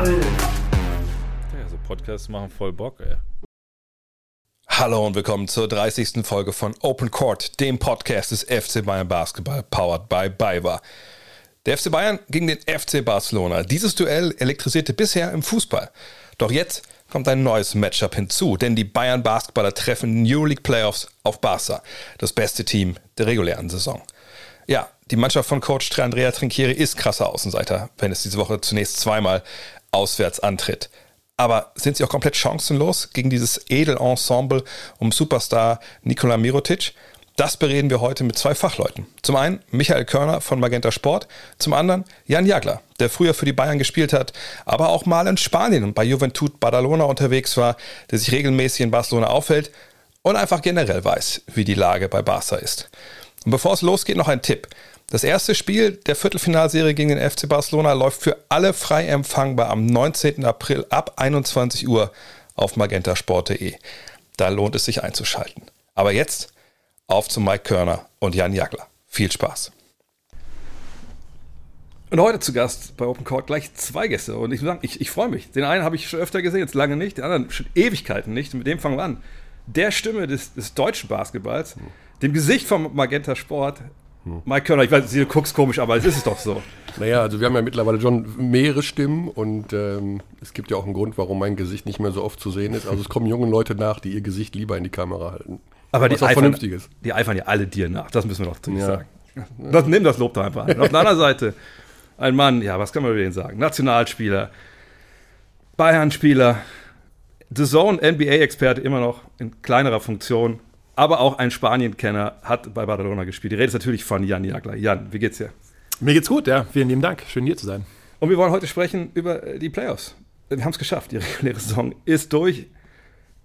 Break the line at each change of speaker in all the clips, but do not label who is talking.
Ja, so Podcasts machen voll Bock, ey.
Hallo und willkommen zur 30. Folge von Open Court, dem Podcast des FC Bayern Basketball, powered by BayWa. Der FC Bayern gegen den FC Barcelona. Dieses Duell elektrisierte bisher im Fußball. Doch jetzt kommt ein neues Matchup hinzu, denn die Bayern Basketballer treffen in Euroleague Playoffs auf Barca, das beste Team der regulären Saison. Ja, die Mannschaft von Coach Andrea Trinchieri ist krasser Außenseiter, wenn es diese Woche zunächst zweimal auswärts antritt. Aber sind sie auch komplett chancenlos gegen dieses Edelensemble um Superstar Nikola Mirotic? Das bereden wir heute mit zwei Fachleuten. Zum einen Michael Körner von Magenta Sport, zum anderen Jan Jagler, der früher für die Bayern gespielt hat, aber auch mal in Spanien bei Juventud Badalona unterwegs war, der sich regelmäßig in Barcelona aufhält und einfach generell weiß, wie die Lage bei Barca ist. Und bevor es losgeht, noch ein Tipp. Das erste Spiel der Viertelfinalserie gegen den FC Barcelona läuft für alle frei empfangbar am 19. April ab 21 Uhr auf magentasport.de. Da lohnt es sich einzuschalten. Aber jetzt auf zu Mike Körner und Jan Jagler. Viel Spaß.
Und heute zu Gast bei Open Court gleich zwei Gäste. Und ich muss sagen, ich, ich freue mich. Den einen habe ich schon öfter gesehen, jetzt lange nicht. Den anderen schon Ewigkeiten nicht. Und mit dem fangen wir an. Der Stimme des, des deutschen Basketballs, dem Gesicht vom Magenta Sport, Mike Körner, ich weiß, du guckst komisch, aber es ist doch so.
Naja, also wir haben ja mittlerweile schon mehrere Stimmen und ähm, es gibt ja auch einen Grund, warum mein Gesicht nicht mehr so oft zu sehen ist. Also es kommen junge Leute nach, die ihr Gesicht lieber in die Kamera halten.
Aber die eifern, die eifern ja alle dir nach, das müssen wir doch ja. sagen. Das, nimm das Lob doch einfach an. Und auf der anderen Seite ein Mann, ja, was kann man über ihn sagen? Nationalspieler, Bayern-Spieler, The Zone NBA-Experte immer noch in kleinerer Funktion, aber auch ein Spanien-Kenner, hat bei Barcelona gespielt. Die Rede ist natürlich von Jan Jagler. Jan, wie geht's dir?
Mir geht's gut, ja. Vielen lieben Dank. Schön hier zu sein.
Und wir wollen heute sprechen über äh, die Playoffs. Wir haben es geschafft. Die reguläre Saison ist durch.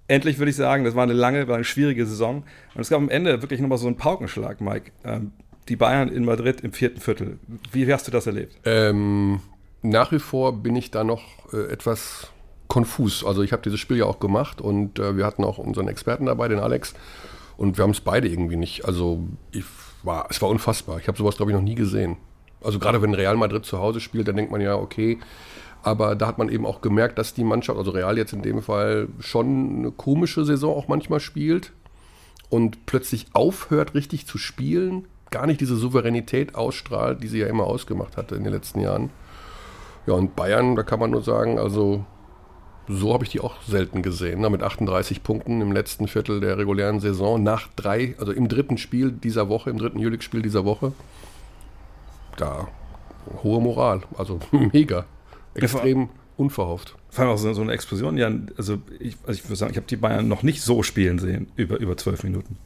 Endlich würde ich sagen, das war eine lange, war eine schwierige Saison. Und es gab am Ende wirklich nochmal so einen Paukenschlag, Mike. Ähm, die Bayern in Madrid im vierten Viertel. Wie, wie hast du das erlebt?
Ähm, nach wie vor bin ich da noch äh, etwas konfus. Also ich habe dieses Spiel ja auch gemacht und äh, wir hatten auch unseren Experten dabei, den Alex. Und wir haben es beide irgendwie nicht. Also ich war, es war unfassbar. Ich habe sowas, glaube ich, noch nie gesehen. Also gerade wenn Real Madrid zu Hause spielt, dann denkt man ja, okay. Aber da hat man eben auch gemerkt, dass die Mannschaft, also Real jetzt in dem Fall, schon eine komische Saison auch manchmal spielt und plötzlich aufhört, richtig zu spielen, gar nicht diese Souveränität ausstrahlt, die sie ja immer ausgemacht hatte in den letzten Jahren. Ja, und Bayern, da kann man nur sagen, also so habe ich die auch selten gesehen. Ne? Mit 38 Punkten im letzten Viertel der regulären Saison, nach drei, also im dritten Spiel dieser Woche, im dritten Juli-Spiel dieser Woche. Da hohe Moral, also mega. Extrem unverhofft.
Vor allem auch so, so eine Explosion, ja, also ich, also ich würde sagen, ich habe die Bayern noch nicht so spielen sehen, über, über zwölf Minuten.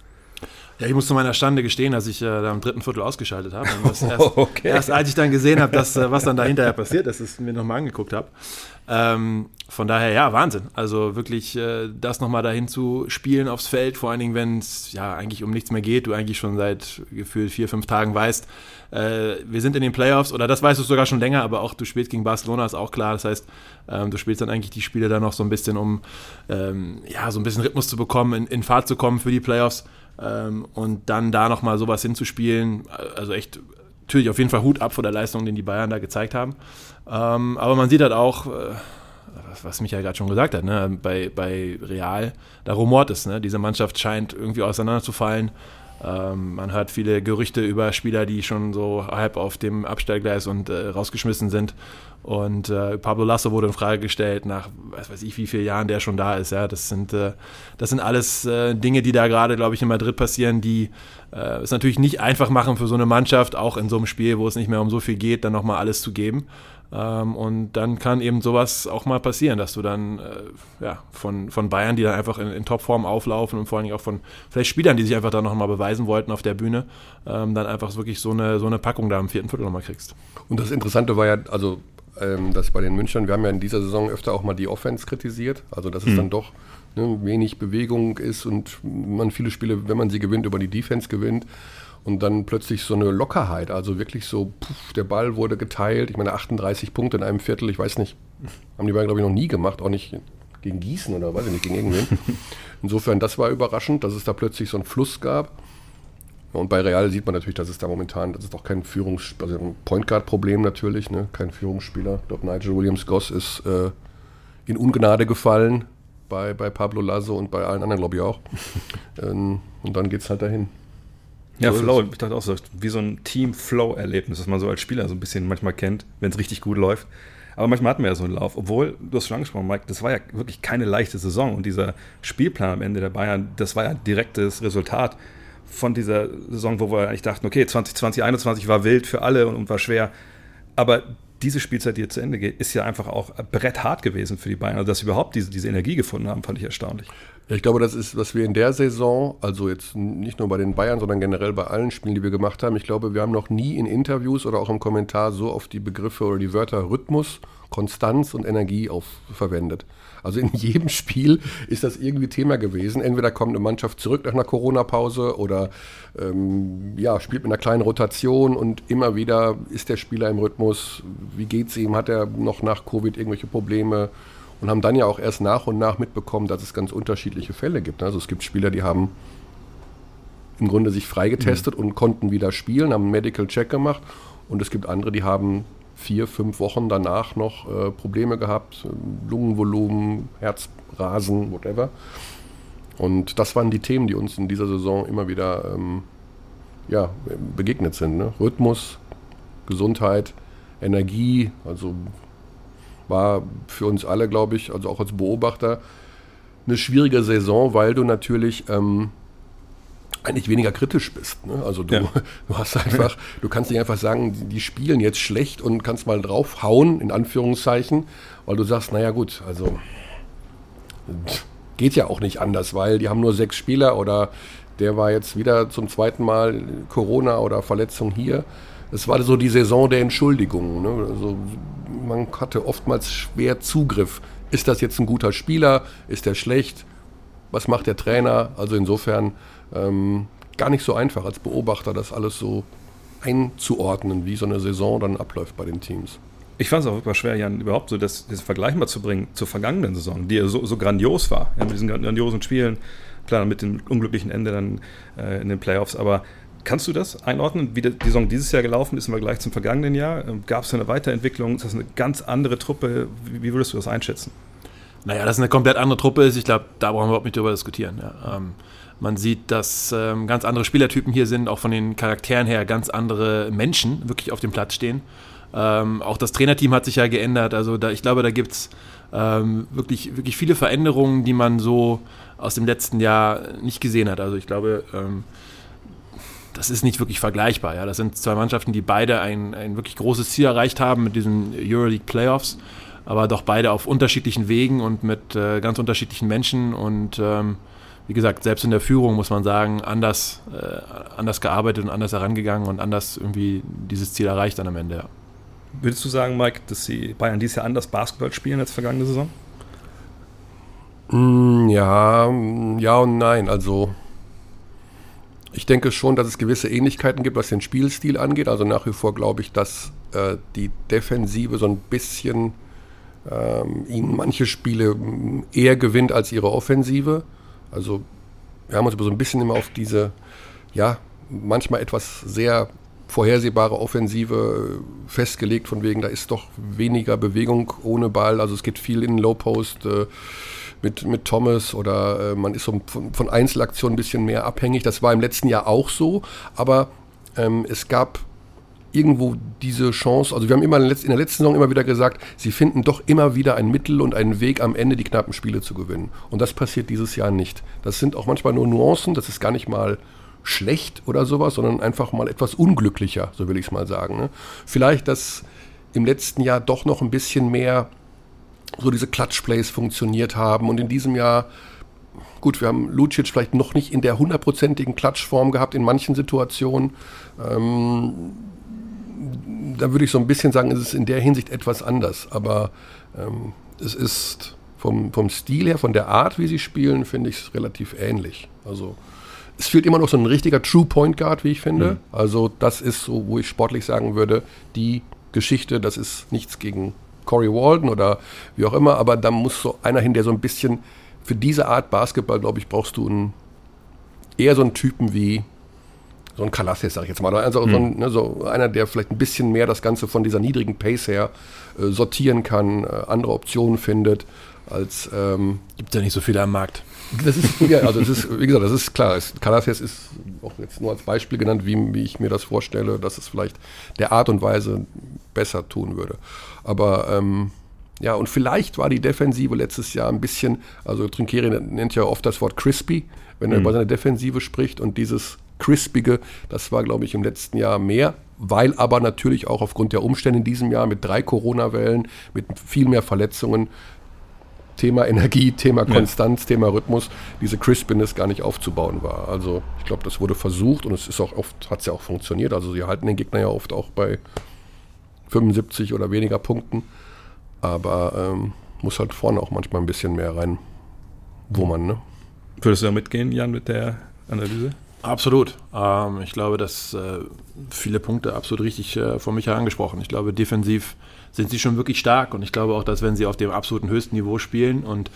Ja, ich muss zu meiner Stande gestehen, dass ich äh, da im dritten Viertel ausgeschaltet habe. Erst, okay. erst, als ich dann gesehen habe, dass, äh, was dann da hinterher passiert ist, dass ich mir nochmal angeguckt habe. Ähm, von daher, ja, Wahnsinn. Also wirklich äh, das nochmal dahin zu spielen aufs Feld, vor allen Dingen, wenn es ja eigentlich um nichts mehr geht, du eigentlich schon seit gefühlt vier, fünf Tagen weißt, äh, wir sind in den Playoffs oder das weißt du sogar schon länger, aber auch du spielst gegen Barcelona, ist auch klar. Das heißt, ähm, du spielst dann eigentlich die Spiele dann noch so ein bisschen, um ähm, ja, so ein bisschen Rhythmus zu bekommen, in, in Fahrt zu kommen für die Playoffs ähm, und dann da nochmal sowas hinzuspielen. Also echt natürlich auf jeden Fall Hut ab vor der Leistung, den die Bayern da gezeigt haben. Ähm, aber man sieht halt auch, äh, was Michael gerade schon gesagt hat, ne? bei, bei Real, da rumort es. Ne? Diese Mannschaft scheint irgendwie auseinanderzufallen. Ähm, man hört viele Gerüchte über Spieler, die schon so halb auf dem Abstellgleis und äh, rausgeschmissen sind. Und äh, Pablo Lasso wurde in Frage gestellt, nach was weiß ich, wie vielen Jahren der schon da ist. Ja, das sind, äh, das sind alles äh, Dinge, die da gerade, glaube ich, in Madrid passieren, die äh, es natürlich nicht einfach machen für so eine Mannschaft, auch in so einem Spiel, wo es nicht mehr um so viel geht, dann nochmal alles zu geben. Ähm, und dann kann eben sowas auch mal passieren, dass du dann äh, ja, von, von Bayern, die dann einfach in, in Topform auflaufen und vor allen Dingen auch von vielleicht Spielern, die sich einfach dann nochmal beweisen wollten auf der Bühne, ähm, dann einfach wirklich so eine, so eine Packung da im vierten Viertel nochmal kriegst.
Und das Interessante war ja, also ähm, dass bei den Münchnern, wir haben ja in dieser Saison öfter auch mal die Offense kritisiert, also dass es mhm. dann doch ne, wenig Bewegung ist und man viele Spiele, wenn man sie gewinnt, über die Defense gewinnt und dann plötzlich so eine Lockerheit, also wirklich so, puff, der Ball wurde geteilt. Ich meine, 38 Punkte in einem Viertel, ich weiß nicht, haben die beiden, glaube ich, noch nie gemacht, auch nicht gegen Gießen oder weiß ich nicht, gegen irgendwen. Insofern, das war überraschend, dass es da plötzlich so einen Fluss gab. Und bei Real sieht man natürlich, dass es da momentan, das ist doch kein Führungs-, also ein Point Guard-Problem natürlich, ne? kein Führungsspieler. Ich glaube, Nigel Williams-Goss ist äh, in Ungnade gefallen bei, bei Pablo Lasso und bei allen anderen, glaube ich auch. ähm, und dann geht es halt dahin.
Ja, so Flow, ich dachte auch so, wie so ein Team-Flow-Erlebnis, das man so als Spieler so ein bisschen manchmal kennt, wenn es richtig gut läuft. Aber manchmal hatten wir ja so einen Lauf. Obwohl, du hast schon angesprochen, Mike, das war ja wirklich keine leichte Saison. Und dieser Spielplan am Ende der Bayern, das war ja direktes Resultat von dieser Saison, wo wir eigentlich dachten, okay, 2020, 2021 war wild für alle und, und war schwer. Aber diese Spielzeit, die jetzt zu Ende geht, ist ja einfach auch bretthart gewesen für die Bayern. Also, dass sie überhaupt diese, diese Energie gefunden haben, fand ich erstaunlich.
Ich glaube, das ist, was wir in der Saison, also jetzt nicht nur bei den Bayern, sondern generell bei allen Spielen, die wir gemacht haben, ich glaube, wir haben noch nie in Interviews oder auch im Kommentar so auf die Begriffe oder die Wörter Rhythmus, Konstanz und Energie auf, verwendet. Also in jedem Spiel ist das irgendwie Thema gewesen. Entweder kommt eine Mannschaft zurück nach einer Corona-Pause oder ähm, ja, spielt mit einer kleinen Rotation und immer wieder ist der Spieler im Rhythmus. Wie geht es ihm? Hat er noch nach Covid irgendwelche Probleme? Und haben dann ja auch erst nach und nach mitbekommen, dass es ganz unterschiedliche Fälle gibt. Also es gibt Spieler, die haben im Grunde sich freigetestet mhm. und konnten wieder spielen, haben einen Medical Check gemacht. Und es gibt andere, die haben vier, fünf Wochen danach noch äh, Probleme gehabt, Lungenvolumen, Herzrasen, whatever. Und das waren die Themen, die uns in dieser Saison immer wieder ähm, ja, begegnet sind. Ne? Rhythmus, Gesundheit, Energie, also war für uns alle, glaube ich, also auch als Beobachter, eine schwierige Saison, weil du natürlich ähm, eigentlich weniger kritisch bist. Ne? Also du, ja. du hast einfach, du kannst nicht einfach sagen, die spielen jetzt schlecht und kannst mal draufhauen, in Anführungszeichen, weil du sagst, naja gut, also geht ja auch nicht anders, weil die haben nur sechs Spieler oder der war jetzt wieder zum zweiten Mal Corona oder Verletzung hier. Es war so die Saison der Entschuldigungen. Ne? Also man hatte oftmals schwer Zugriff. Ist das jetzt ein guter Spieler? Ist der schlecht? Was macht der Trainer? Also insofern ähm, gar nicht so einfach als Beobachter, das alles so einzuordnen, wie so eine Saison dann abläuft bei den Teams.
Ich fand es auch super schwer, Jan, überhaupt so das, das Vergleich mal zu bringen zur vergangenen Saison, die ja so, so grandios war, ja, mit diesen grandiosen Spielen, klar, mit dem unglücklichen Ende dann äh, in den Playoffs, aber kannst du das einordnen, wie die Saison dieses Jahr gelaufen ist im Vergleich zum vergangenen Jahr? Ähm, Gab es eine Weiterentwicklung? Ist das eine ganz andere Truppe? Wie, würdest du das einschätzen?
Naja, dass es eine komplett andere Truppe ist, ich glaube, da brauchen wir überhaupt nicht drüber diskutieren. Ja. Ähm, man sieht, dass ähm, ganz andere Spielertypen hier sind, auch von den Charakteren her ganz andere Menschen wirklich auf dem Platz stehen. Ähm, auch das Trainerteam hat sich ja geändert. Also da, ich glaube, da gibt es ähm, wirklich, wirklich viele Veränderungen, die man so aus dem letzten Jahr nicht gesehen hat. Also ich glaube, ähm, das ist nicht wirklich vergleichbar. Ja? Das sind zwei Mannschaften, die beide ein, ein wirklich großes Ziel erreicht haben mit diesen Euroleague Playoffs, aber doch beide auf unterschiedlichen Wegen und mit äh, ganz unterschiedlichen Menschen und ähm, wie gesagt, selbst in der Führung muss man sagen, anders, äh, anders gearbeitet und anders herangegangen und anders irgendwie dieses Ziel erreicht dann am Ende. Ja.
Würdest du sagen, Mike, dass die Bayern dieses Jahr anders Basketball spielen als vergangene Saison?
Mm, ja, mm, ja und nein. Also ich denke schon, dass es gewisse Ähnlichkeiten gibt, was den Spielstil angeht. Also nach wie vor glaube ich, dass äh, die Defensive so ein bisschen ähm, ihnen manche Spiele mm, eher gewinnt als ihre Offensive. Also wir haben uns aber so ein bisschen immer auf diese, ja, manchmal etwas sehr vorhersehbare Offensive festgelegt, von wegen, da ist doch weniger Bewegung ohne Ball. Also es geht viel in Low Post äh, mit, mit Thomas oder äh, man ist so von, von Einzelaktionen ein bisschen mehr abhängig. Das war im letzten Jahr auch so, aber ähm, es gab irgendwo diese Chance, also wir haben immer in der letzten Saison immer wieder gesagt, sie finden doch immer wieder ein Mittel und einen Weg am Ende die knappen Spiele zu gewinnen. Und das passiert dieses Jahr nicht. Das sind auch manchmal nur Nuancen, das ist gar nicht mal schlecht oder sowas, sondern einfach mal etwas unglücklicher, so will ich es mal sagen. Ne? Vielleicht, dass im letzten Jahr doch noch ein bisschen mehr so diese Clutch-Plays funktioniert haben und in diesem Jahr Gut, wir haben Lucic vielleicht noch nicht in der hundertprozentigen Klatschform gehabt in manchen Situationen. Ähm, da würde ich so ein bisschen sagen, es ist in der Hinsicht etwas anders. Aber ähm, es ist vom, vom Stil her, von der Art, wie sie spielen, finde ich es relativ ähnlich. Also es fehlt immer noch so ein richtiger True Point Guard, wie ich finde. Mhm. Also das ist so, wo ich sportlich sagen würde, die Geschichte, das ist nichts gegen Corey Walden oder wie auch immer, aber da muss so einer hin, der so ein bisschen für diese Art Basketball, glaube ich, brauchst du einen, eher so einen Typen wie so ein Kalassis, sag ich jetzt mal. Also mhm. so, ein, ne, so, einer, der vielleicht ein bisschen mehr das Ganze von dieser niedrigen Pace her äh, sortieren kann, äh, andere Optionen findet, als. Ähm,
Gibt ja nicht so viele am Markt.
Das ist, ja, also das ist, wie gesagt, das ist klar. Kalassis ist auch jetzt nur als Beispiel genannt, wie, wie ich mir das vorstelle, dass es vielleicht der Art und Weise besser tun würde. Aber ähm, ja, und vielleicht war die Defensive letztes Jahr ein bisschen, also Trinkeri nennt ja oft das Wort crispy, wenn er mhm. über seine Defensive spricht und dieses crispige, das war, glaube ich, im letzten Jahr mehr, weil aber natürlich auch aufgrund der Umstände in diesem Jahr mit drei Corona-Wellen, mit viel mehr Verletzungen, Thema Energie, Thema Konstanz, ja. Thema Rhythmus, diese Crispiness gar nicht aufzubauen war. Also ich glaube, das wurde versucht und es ist auch oft, hat es ja auch funktioniert. Also sie halten den Gegner ja oft auch bei 75 oder weniger Punkten. Aber ähm, muss halt vorne auch manchmal ein bisschen mehr rein wummern. Ne?
Würdest du da mitgehen, Jan, mit der Analyse?
Absolut. Ähm, ich glaube, dass äh, viele Punkte absolut richtig äh, von Michael angesprochen. Ich glaube, defensiv sind sie schon wirklich stark und ich glaube auch, dass wenn sie auf dem absoluten höchsten Niveau spielen und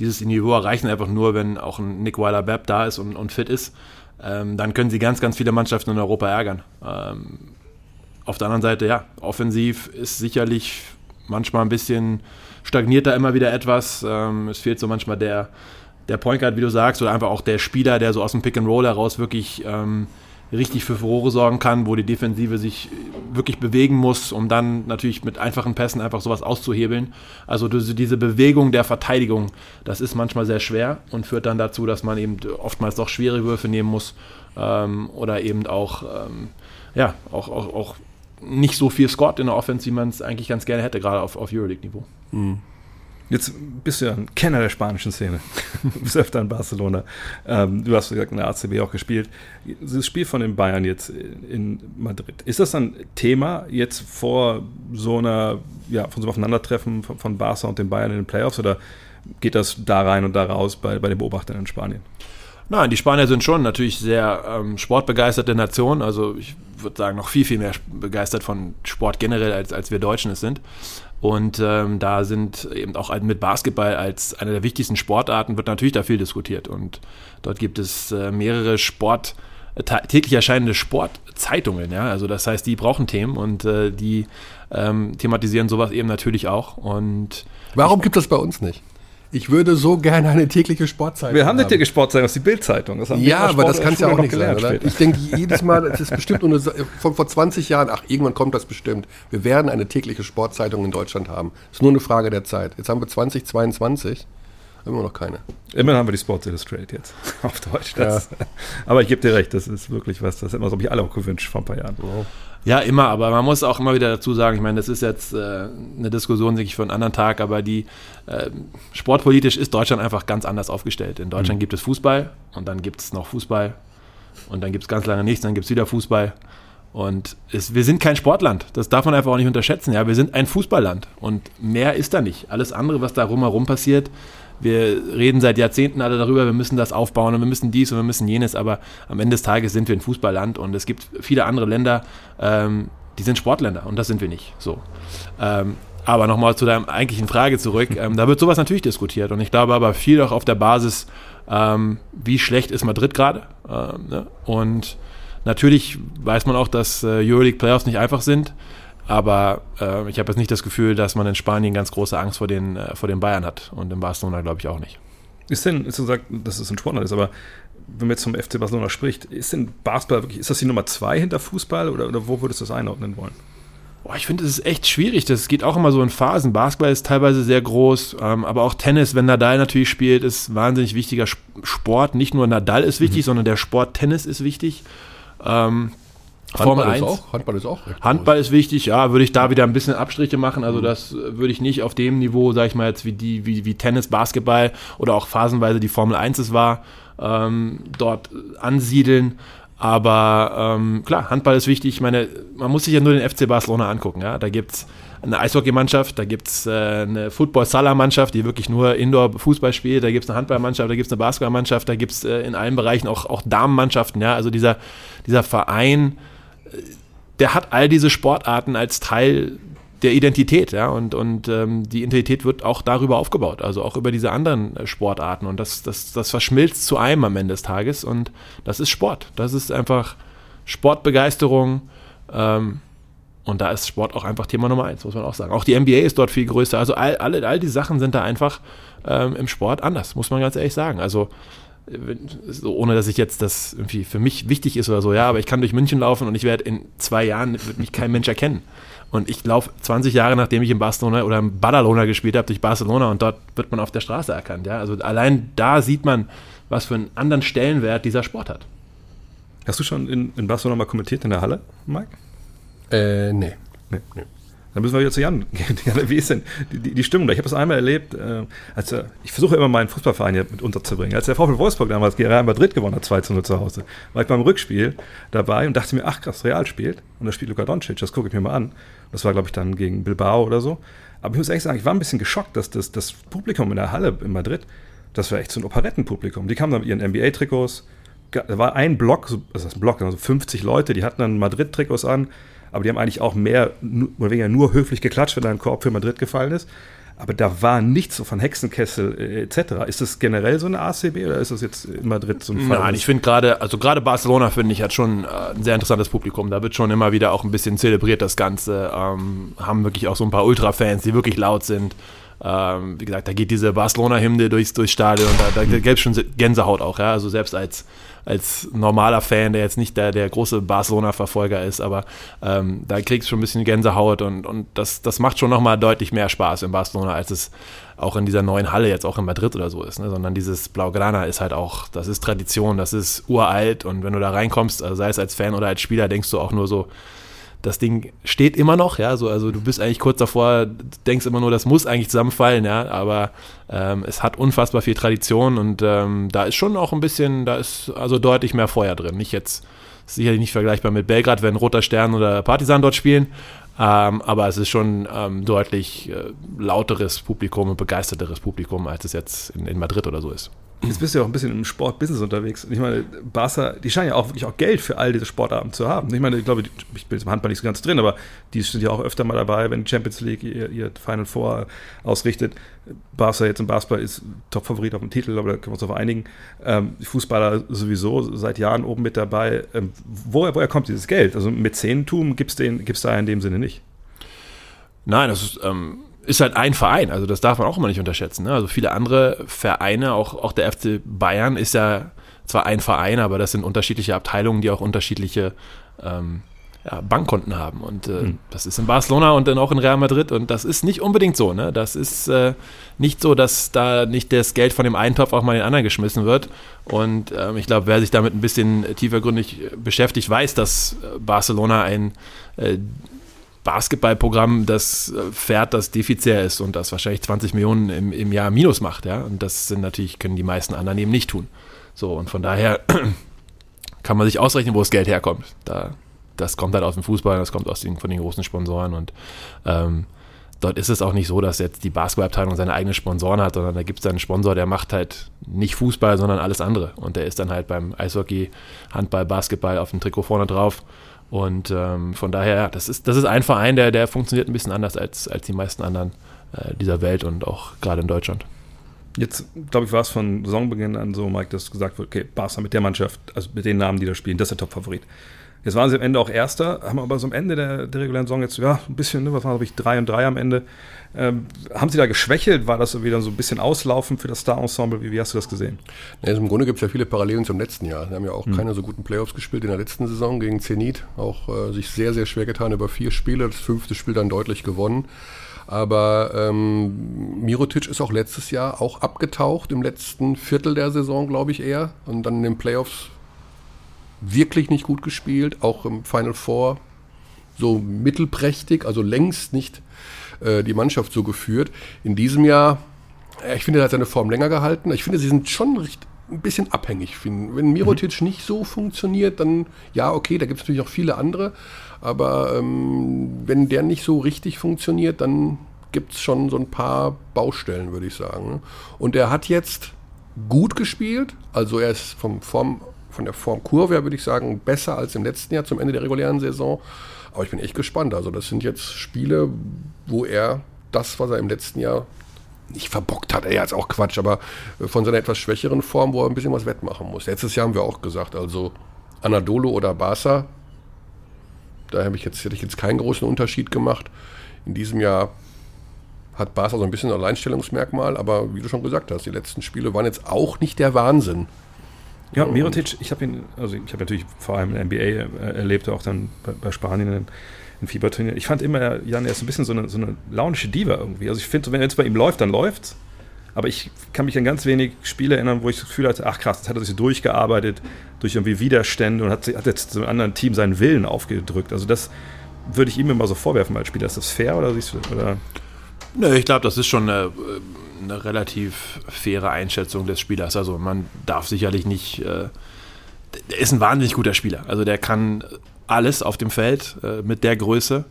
dieses Niveau erreichen einfach nur, wenn auch ein Nick Weiler-Bepp da ist und, und, fit ist, ähm, dann können sie ganz, ganz viele Mannschaften in Europa ärgern. Ähm, auf der anderen Seite, ja, offensiv ist sicherlich manchmal ein bisschen stagniert da immer wieder etwas. Ähm, es fehlt so manchmal der, der Point Guard, wie du sagst, oder einfach auch der Spieler, der so aus dem Pick and Roll heraus wirklich ähm, richtig für Furore sorgen kann, wo die Defensive sich wirklich bewegen muss, um dann natürlich mit einfachen Pässen einfach sowas auszuhebeln. Also diese Bewegung der Verteidigung, das ist manchmal sehr schwer und führt dann dazu, dass man eben oftmals doch schwere Würfe nehmen muss ähm, oder eben auch, ähm, ja, auch, auch, auch nicht so viel Scott in der Offense, wie man es eigentlich ganz gerne hätte, gerade auf, auf Euroleague-Niveau. Mhm.
Jetzt bist du ja ein Kenner der spanischen Szene. du bist öfter in Barcelona. Ähm, du hast gesagt, in der ACB auch gespielt. Das Spiel von den Bayern jetzt in Madrid. Ist das ein Thema jetzt vor so einer, ja, von so einem Aufeinandertreffen von, von Barca und den Bayern in den Playoffs oder geht das da rein und da raus bei, bei den Beobachtern in Spanien?
Nein, die Spanier sind schon natürlich sehr ähm, sportbegeisterte Nation. Also ich würde sagen, noch viel, viel mehr begeistert von Sport generell, als, als wir Deutschen es sind. Und ähm, da sind eben auch mit Basketball als eine der wichtigsten Sportarten wird natürlich da viel diskutiert. Und dort gibt es äh, mehrere Sport, äh, täglich erscheinende Sportzeitungen. Ja? Also das heißt, die brauchen Themen und äh, die ähm, thematisieren sowas eben natürlich auch. Und
Warum gibt es bei uns nicht? Ich würde so gerne eine tägliche Sportzeitung.
Wir haben eine tägliche Sportzeitung, das ist die Bildzeitung.
Ja, aber das kannst du ja auch nicht sein, oder? Ich denke jedes Mal, es ist bestimmt nur eine, von vor 20 Jahren, ach, irgendwann kommt das bestimmt. Wir werden eine tägliche Sportzeitung in Deutschland haben. Es ist nur eine Frage der Zeit. Jetzt haben wir 2022. Immer noch keine.
Immerhin haben wir die Sports Illustrated jetzt auf Deutsch. Das. Ja. Aber ich gebe dir recht, das ist wirklich was, das hätten wir, glaube ich, alle auch gewünscht vor ein paar Jahren.
Ja. Ja, immer, aber man muss auch immer wieder dazu sagen, ich meine, das ist jetzt äh, eine Diskussion, denke ich, für einen anderen Tag, aber die äh, sportpolitisch ist Deutschland einfach ganz anders aufgestellt. In Deutschland mhm. gibt es Fußball und dann gibt es noch Fußball und dann gibt es ganz lange nichts, dann gibt es wieder Fußball. Und es, wir sind kein Sportland, das darf man einfach auch nicht unterschätzen. Ja, wir sind ein Fußballland und mehr ist da nicht. Alles andere, was da rumherum passiert, wir reden seit Jahrzehnten alle darüber, wir müssen das aufbauen und wir müssen dies und wir müssen jenes, aber am Ende des Tages sind wir ein Fußballland und es gibt viele andere Länder, ähm, die sind Sportländer und das sind wir nicht. So. Ähm, aber nochmal zu deiner eigentlichen Frage zurück. Ähm, da wird sowas natürlich diskutiert und ich glaube aber viel auch auf der Basis, ähm, wie schlecht ist Madrid gerade. Ähm, ne? Und natürlich weiß man auch, dass äh, Euroleague Playoffs nicht einfach sind. Aber äh, ich habe jetzt nicht das Gefühl, dass man in Spanien ganz große Angst vor den, äh, vor den Bayern hat. Und in Barcelona glaube ich auch nicht.
Ist denn, ist gesagt, dass es ein Sportler ist, aber wenn man jetzt zum FC Barcelona spricht, ist denn Basketball wirklich, ist das die Nummer zwei hinter Fußball oder, oder wo würdest du das einordnen wollen?
Boah, ich finde, es ist echt schwierig. Das geht auch immer so in Phasen. Basketball ist teilweise sehr groß, ähm, aber auch Tennis, wenn Nadal natürlich spielt, ist wahnsinnig wichtiger Sport. Nicht nur Nadal ist wichtig, mhm. sondern der Sport Tennis ist wichtig. Ähm,
Formel Handball 1. Ist auch, Handball ist auch.
Handball groß. ist wichtig, ja, würde ich da wieder ein bisschen Abstriche machen. Also, mhm. das würde ich nicht auf dem Niveau, sag ich mal, jetzt wie, die, wie, wie Tennis, Basketball oder auch phasenweise die Formel 1 es war, ähm, dort ansiedeln. Aber ähm, klar, Handball ist wichtig. Ich meine, man muss sich ja nur den FC Barcelona angucken. Ja? Da gibt es eine Eishockeymannschaft, da gibt es äh, eine Football-Sala-Mannschaft, die wirklich nur Indoor-Fußball spielt, da gibt es eine Handballmannschaft, da gibt es eine Basketballmannschaft, da gibt es äh, in allen Bereichen auch, auch Damenmannschaften. Ja? Also dieser, dieser Verein der hat all diese Sportarten als Teil der Identität, ja, und, und ähm, die Identität wird auch darüber aufgebaut, also auch über diese anderen äh, Sportarten und das, das, das verschmilzt zu einem am Ende des Tages und das ist Sport. Das ist einfach Sportbegeisterung. Ähm, und da ist Sport auch einfach Thema Nummer eins, muss man auch sagen. Auch die NBA ist dort viel größer. Also all, all, all die Sachen sind da einfach ähm, im Sport anders, muss man ganz ehrlich sagen. Also so, ohne dass ich jetzt das irgendwie für mich wichtig ist oder so, ja, aber ich kann durch München laufen und ich werde in zwei Jahren, wird mich kein Mensch erkennen. Und ich laufe 20 Jahre, nachdem ich in Barcelona oder in Badalona gespielt habe, durch Barcelona und dort wird man auf der Straße erkannt. Ja? Also allein da sieht man, was für einen anderen Stellenwert dieser Sport hat.
Hast du schon in, in Barcelona mal kommentiert in der Halle, Mike?
Äh, nee. nee.
nee. Dann müssen wir wieder zu Jan. Jan wie ist denn die, die, die Stimmung? Ich habe das einmal erlebt, äh, als äh, ich versuche immer meinen Fußballverein hier mit unterzubringen. Als der VfL Wolfsburg damals gegen Real Madrid gewonnen hat, 2 zu 0 zu Hause, war ich beim Rückspiel dabei und dachte mir, ach krass, Real spielt. Und da spielt Luka Doncic, das gucke ich mir mal an. Das war, glaube ich, dann gegen Bilbao oder so. Aber ich muss ehrlich sagen, ich war ein bisschen geschockt, dass das, das Publikum in der Halle in Madrid, das war echt so ein Operettenpublikum. Die kamen dann mit ihren NBA-Trikots. Da war ein Block, also ein Block, also 50 Leute, die hatten dann Madrid-Trikots an aber die haben eigentlich auch mehr oder weniger nur höflich geklatscht, wenn ein Korb für Madrid gefallen ist. Aber da war nichts so von Hexenkessel äh, etc. Ist das generell so eine ACB oder ist das jetzt in Madrid so ein
Fall? Nein, ich finde gerade, also gerade Barcelona finde ich hat schon äh, ein sehr interessantes Publikum. Da wird schon immer wieder auch ein bisschen zelebriert das Ganze. Ähm, haben wirklich auch so ein paar Ultra-Fans, die wirklich laut sind. Ähm, wie gesagt, da geht diese Barcelona-Hymne durchs, durchs Stadion und da, da gäbe es schon Gänsehaut auch, ja. Also selbst als als normaler Fan, der jetzt nicht der, der große Barcelona-Verfolger ist, aber ähm, da kriegst du schon ein bisschen Gänsehaut und, und das, das macht schon nochmal deutlich mehr Spaß in Barcelona, als es auch in dieser neuen Halle jetzt auch in Madrid oder so ist, ne? sondern dieses Blaugrana ist halt auch, das ist Tradition, das ist uralt und wenn du da reinkommst, also sei es als Fan oder als Spieler, denkst du auch nur so, das Ding steht immer noch, ja, so, also du bist eigentlich kurz davor, denkst immer nur, das muss eigentlich zusammenfallen, ja, aber ähm, es hat unfassbar viel Tradition und ähm, da ist schon auch ein bisschen, da ist also deutlich mehr Feuer drin. Nicht jetzt, sicherlich nicht vergleichbar mit Belgrad, wenn Roter Stern oder Partisan dort spielen, ähm, aber es ist schon ähm, deutlich äh, lauteres Publikum und begeisterteres Publikum, als es jetzt in, in Madrid oder so ist.
Jetzt bist du ja auch ein bisschen im Sportbusiness unterwegs. Ich meine, Barca, die scheinen ja auch wirklich auch Geld für all diese Sportarten zu haben. Ich meine, ich glaube, ich bin jetzt im Handball nicht so ganz drin, aber die sind ja auch öfter mal dabei, wenn die Champions League ihr, ihr Final Four ausrichtet. Barca jetzt im Basketball ist Top-Favorit auf dem Titel, aber da können wir uns auf einigen. Ähm, Fußballer sowieso seit Jahren oben mit dabei. Ähm, woher, woher kommt dieses Geld? Also Mäzenentum gibt es da in dem Sinne nicht.
Nein, das ist, ähm, ist halt ein Verein, also das darf man auch immer nicht unterschätzen. Ne? Also viele andere Vereine, auch, auch der FC Bayern ist ja zwar ein Verein, aber das sind unterschiedliche Abteilungen, die auch unterschiedliche ähm, ja, Bankkonten haben. Und äh, hm. das ist in Barcelona und dann auch in Real Madrid. Und das ist nicht unbedingt so. Ne? Das ist äh, nicht so, dass da nicht das Geld von dem einen Topf auch mal in den anderen geschmissen wird. Und ähm, ich glaube, wer sich damit ein bisschen tiefergründig beschäftigt, weiß, dass Barcelona ein äh, Basketballprogramm, das äh, fährt, das defizitär ist und das wahrscheinlich 20 Millionen im, im Jahr Minus macht, ja. Und das sind natürlich, können die meisten anderen eben nicht tun. So, und von daher kann man sich ausrechnen, wo das Geld herkommt. Da, das kommt halt aus dem Fußball, das kommt aus den, von den großen Sponsoren und ähm, dort ist es auch nicht so, dass jetzt die Basketballabteilung seine eigenen Sponsoren hat, sondern da gibt es einen Sponsor, der macht halt nicht Fußball, sondern alles andere. Und der ist dann halt beim Eishockey, Handball, Basketball auf dem Trikot vorne drauf und ähm, von daher, das ist, das ist ein Verein, der, der funktioniert ein bisschen anders als, als die meisten anderen äh, dieser Welt und auch gerade in Deutschland.
Jetzt, glaube ich, war es von Saisonbeginn an so, Mike, dass gesagt wird, okay, Barca mit der Mannschaft, also mit den Namen, die da spielen, das ist der Top-Favorit. Jetzt waren sie am Ende auch Erster, haben aber so am Ende der, der regulären Saison jetzt, ja, ein bisschen, ne, was war, glaube ich, 3 und 3 am Ende. Ähm, haben sie da geschwächelt? War das wieder so ein bisschen Auslaufen für das Star-Ensemble? Wie, wie, hast du das gesehen?
Also Im Grunde gibt es ja viele Parallelen zum letzten Jahr. Sie haben ja auch hm. keine so guten Playoffs gespielt in der letzten Saison gegen Zenit. Auch äh, sich sehr, sehr schwer getan über vier Spiele. Das fünfte Spiel dann deutlich gewonnen. Aber ähm, Mirotic ist auch letztes Jahr auch abgetaucht, im letzten Viertel der Saison, glaube ich eher. Und dann in den Playoffs wirklich nicht gut gespielt, auch im Final Four so mittelprächtig, also längst nicht äh, die Mannschaft so geführt. In diesem Jahr, äh, ich finde, er hat seine Form länger gehalten. Ich finde, sie sind schon recht, ein bisschen abhängig. Finden. Wenn Mirotic mhm. nicht so funktioniert, dann ja, okay, da gibt es natürlich auch viele andere. Aber ähm, wenn der nicht so richtig funktioniert, dann gibt es schon so ein paar Baustellen, würde ich sagen. Und er hat jetzt gut gespielt. Also er ist vom Form von der Formkurve her, würde ich sagen, besser als im letzten Jahr zum Ende der regulären Saison. Aber ich bin echt gespannt. Also das sind jetzt Spiele, wo er das, was er im letzten Jahr nicht verbockt hat, er jetzt auch Quatsch, aber von seiner etwas schwächeren Form, wo er ein bisschen was wettmachen muss. Letztes Jahr haben wir auch gesagt, also Anadolu oder Barca, da habe ich jetzt, hätte ich jetzt keinen großen Unterschied gemacht. In diesem Jahr hat Barca so ein bisschen ein Alleinstellungsmerkmal, aber wie du schon gesagt hast, die letzten Spiele waren jetzt auch nicht der Wahnsinn.
Ja, Mirotic, ich habe ihn, also ich habe natürlich vor allem in der NBA äh, erlebt, auch dann bei, bei Spanien in, in Fieberturnier. Ich fand immer, Jan, er ist ein bisschen so eine, so eine launische Diva irgendwie. Also ich finde, wenn es bei ihm läuft, dann läuft's. Aber ich kann mich an ganz wenig Spiele erinnern, wo ich das Gefühl hatte, ach krass, jetzt hat er sich durchgearbeitet durch irgendwie Widerstände und hat, hat jetzt zu einem anderen Team seinen Willen aufgedrückt. Also das würde ich ihm immer so vorwerfen als Spieler. Ist das fair oder siehst du, oder?
Nö, ich glaube, das ist schon eine, eine, relativ faire Einschätzung des Spielers. Also man darf sicherlich nicht. Äh, der ist ein wahnsinnig guter Spieler. Also der kann alles auf dem Feld äh, mit der Größe.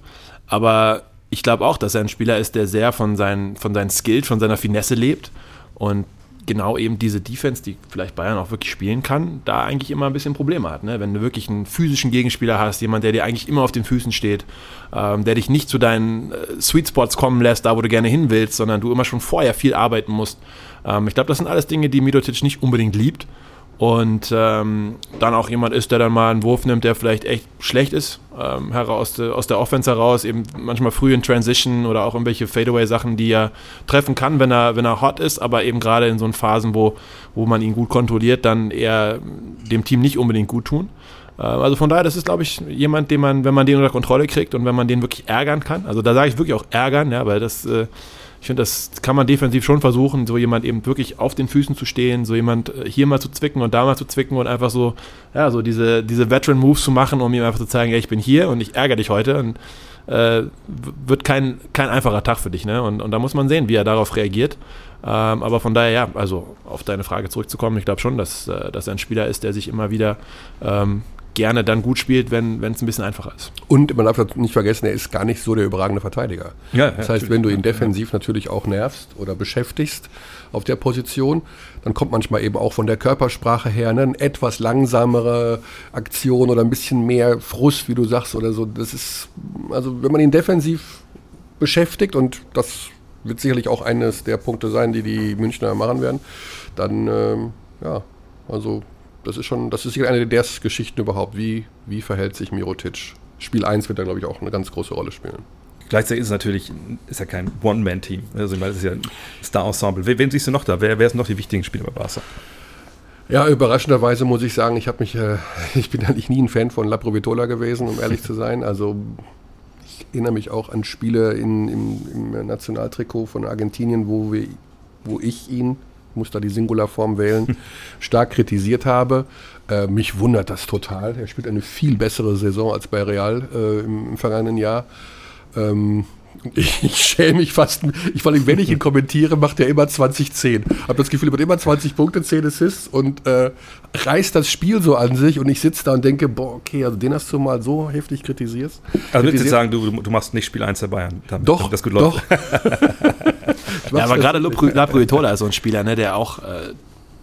Aber ich glaube auch, dass er ein Spieler ist, der sehr von seinen, von seinen Skills, von seiner Finesse lebt. Und genau eben diese Defense, die vielleicht Bayern auch wirklich spielen kann, da eigentlich immer ein bisschen Probleme hat. Ne? Wenn du wirklich einen physischen Gegenspieler hast, jemand, der dir eigentlich immer auf den Füßen steht, ähm, der dich nicht zu deinen äh, Sweet Spots kommen lässt, da wo du gerne hin willst, sondern du immer schon vorher viel arbeiten musst. Ähm, ich glaube, das sind alles Dinge, die Midotic nicht unbedingt liebt und ähm, dann auch jemand ist, der dann mal einen Wurf nimmt, der vielleicht echt schlecht ist, ähm, heraus, aus der Offense heraus, eben manchmal früh in Transition oder auch irgendwelche Fadeaway-Sachen, die er treffen kann, wenn er, wenn er hot ist, aber eben gerade in so Phasen, wo, wo man ihn gut kontrolliert, dann eher dem Team nicht unbedingt gut tun. Äh, also von daher, das ist, glaube ich, jemand, den man, wenn man den unter Kontrolle kriegt und wenn man den wirklich ärgern kann, also da sage ich wirklich auch ärgern, ja, weil das äh, ich finde, das kann man defensiv schon versuchen, so jemand eben wirklich auf den Füßen zu stehen, so jemand äh, hier mal zu zwicken und da mal zu zwicken und einfach so, ja, so diese, diese Veteran-Moves zu machen, um ihm einfach zu zeigen, ey, ich bin hier und ich ärgere dich heute. Und äh, wird kein, kein einfacher Tag für dich, ne? Und, und da muss man sehen, wie er darauf reagiert. Ähm, aber von daher, ja, also auf deine Frage zurückzukommen, ich glaube schon, dass, äh, dass er ein Spieler ist, der sich immer wieder ähm, gerne dann gut spielt, wenn es ein bisschen einfacher ist.
Und man darf nicht vergessen, er ist gar nicht so der überragende Verteidiger. Ja, das heißt, wenn du ihn defensiv natürlich auch nervst oder beschäftigst auf der Position, dann kommt manchmal eben auch von der Körpersprache her ne, eine etwas langsamere Aktion oder ein bisschen mehr Frust, wie du sagst, oder so. Das ist, also wenn man ihn defensiv beschäftigt und das wird sicherlich auch eines der Punkte sein, die die Münchner machen werden, dann ähm, ja, also das ist schon, das ist eine der Geschichten überhaupt. Wie, wie verhält sich Mirotic? Spiel 1 wird da, glaube ich, auch eine ganz große Rolle spielen.
Gleichzeitig ist es natürlich ist ja kein One-Man-Team. Also, ich meine, es ist ja ein Star-Ensemble. Wen siehst du noch da? Wer, wer sind noch die wichtigen Spieler bei Barca?
Ja, überraschenderweise muss ich sagen, ich habe mich, äh, ich bin eigentlich nie ein Fan von La Provitola gewesen, um ehrlich zu sein. Also ich erinnere mich auch an Spiele in, im, im Nationaltrikot von Argentinien, wo, wir, wo ich ihn muss da die Singularform wählen, stark kritisiert habe. Äh, mich wundert das total. Er spielt eine viel bessere Saison als bei Real äh, im, im, vergangenen Jahr. Ähm, ich, ich schäme mich fast, ich, vor allem, wenn ich ihn kommentiere, macht er immer 20-10. Habe das Gefühl, er wird immer 20 Punkte, 10 Assists und äh, reißt das Spiel so an sich und ich sitze da und denke, boah, okay, also den hast du mal so heftig kritisiert.
Also würdest du sagen, du, du machst nicht Spiel 1 der Bayern?
Damit, doch, damit das gut läuft. doch.
ja, aber gerade Lapruitola ist so ein Spieler, ne, der auch äh,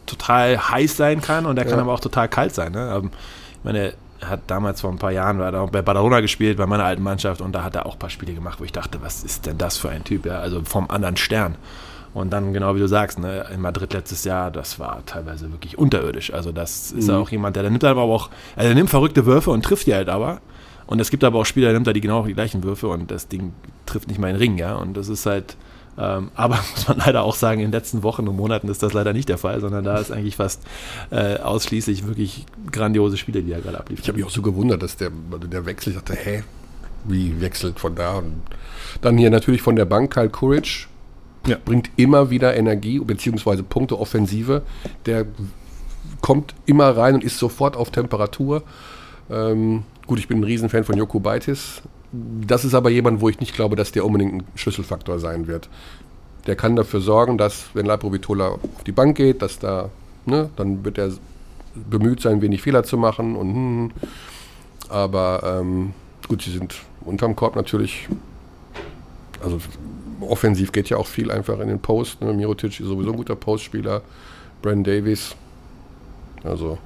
total heiß sein kann und der ja. kann aber auch total kalt sein. Ne? Ähm, ich meine, hat damals vor ein paar Jahren bei Badalona gespielt, bei meiner alten Mannschaft, und da hat er auch ein paar Spiele gemacht, wo ich dachte, was ist denn das für ein Typ? Ja? Also vom anderen Stern. Und dann, genau wie du sagst, ne, in Madrid letztes Jahr, das war teilweise wirklich unterirdisch. Also, das ist mhm. auch jemand, der, der nimmt aber auch, also er nimmt verrückte Würfe und trifft die halt aber. Und es gibt aber auch Spieler, der nimmt da die genau die gleichen Würfe und das Ding trifft nicht mal in den Ring, ja. Und das ist halt, ähm, aber muss man leider auch sagen, in den letzten Wochen und Monaten ist das leider nicht der Fall, sondern da ist eigentlich fast äh, ausschließlich wirklich grandiose Spiele, die er gerade abliefert.
Ich habe mich auch so gewundert, dass der, der Wechsel, ich dachte, hä, wie wechselt von da? Und dann hier natürlich von der Bank Kyle Courage, ja. bringt immer wieder Energie bzw. Punkte Offensive. Der kommt immer rein und ist sofort auf Temperatur. Ähm, gut, ich bin ein Riesenfan von Joko Baitis, das ist aber jemand, wo ich nicht glaube, dass der unbedingt ein Schlüsselfaktor sein wird. Der kann dafür sorgen, dass, wenn Labro Vitola auf die Bank geht, dass da, ne, dann wird er bemüht sein, wenig Fehler zu machen. Und, hm, hm. aber ähm, gut, sie sind unterm Korb natürlich. Also offensiv geht ja auch viel einfach in den Post. Ne? Mirotic ist sowieso ein guter Postspieler. Brandon Davies. Also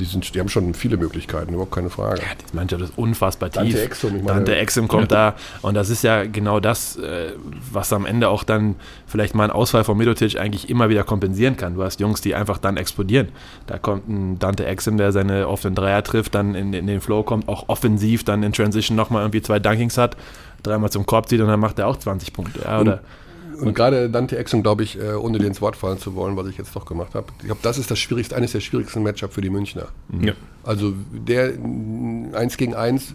die, sind, die haben schon viele Möglichkeiten, überhaupt keine Frage. Ja,
die Mannschaft ist unfassbar tief. Dante Exum, ich meine, Dante Exum kommt ja. da und das ist ja genau das, äh, was am Ende auch dann vielleicht mal ein Ausfall von Midotic eigentlich immer wieder kompensieren kann. Du hast Jungs, die einfach dann explodieren. Da kommt ein Dante Exum, der seine offenen Dreier trifft, dann in, in den Flow kommt, auch offensiv, dann in Transition nochmal irgendwie zwei Dunkings hat, dreimal zum Korb zieht und dann macht er auch 20 Punkte. Ja, oder?
Und gerade Dante Exum, glaube ich, äh, ohne dir ins Wort fallen zu wollen, was ich jetzt doch gemacht habe, ich glaube, das ist das schwierigste, eines der schwierigsten Matchup für die Münchner. Mhm. Ja. Also der eins gegen eins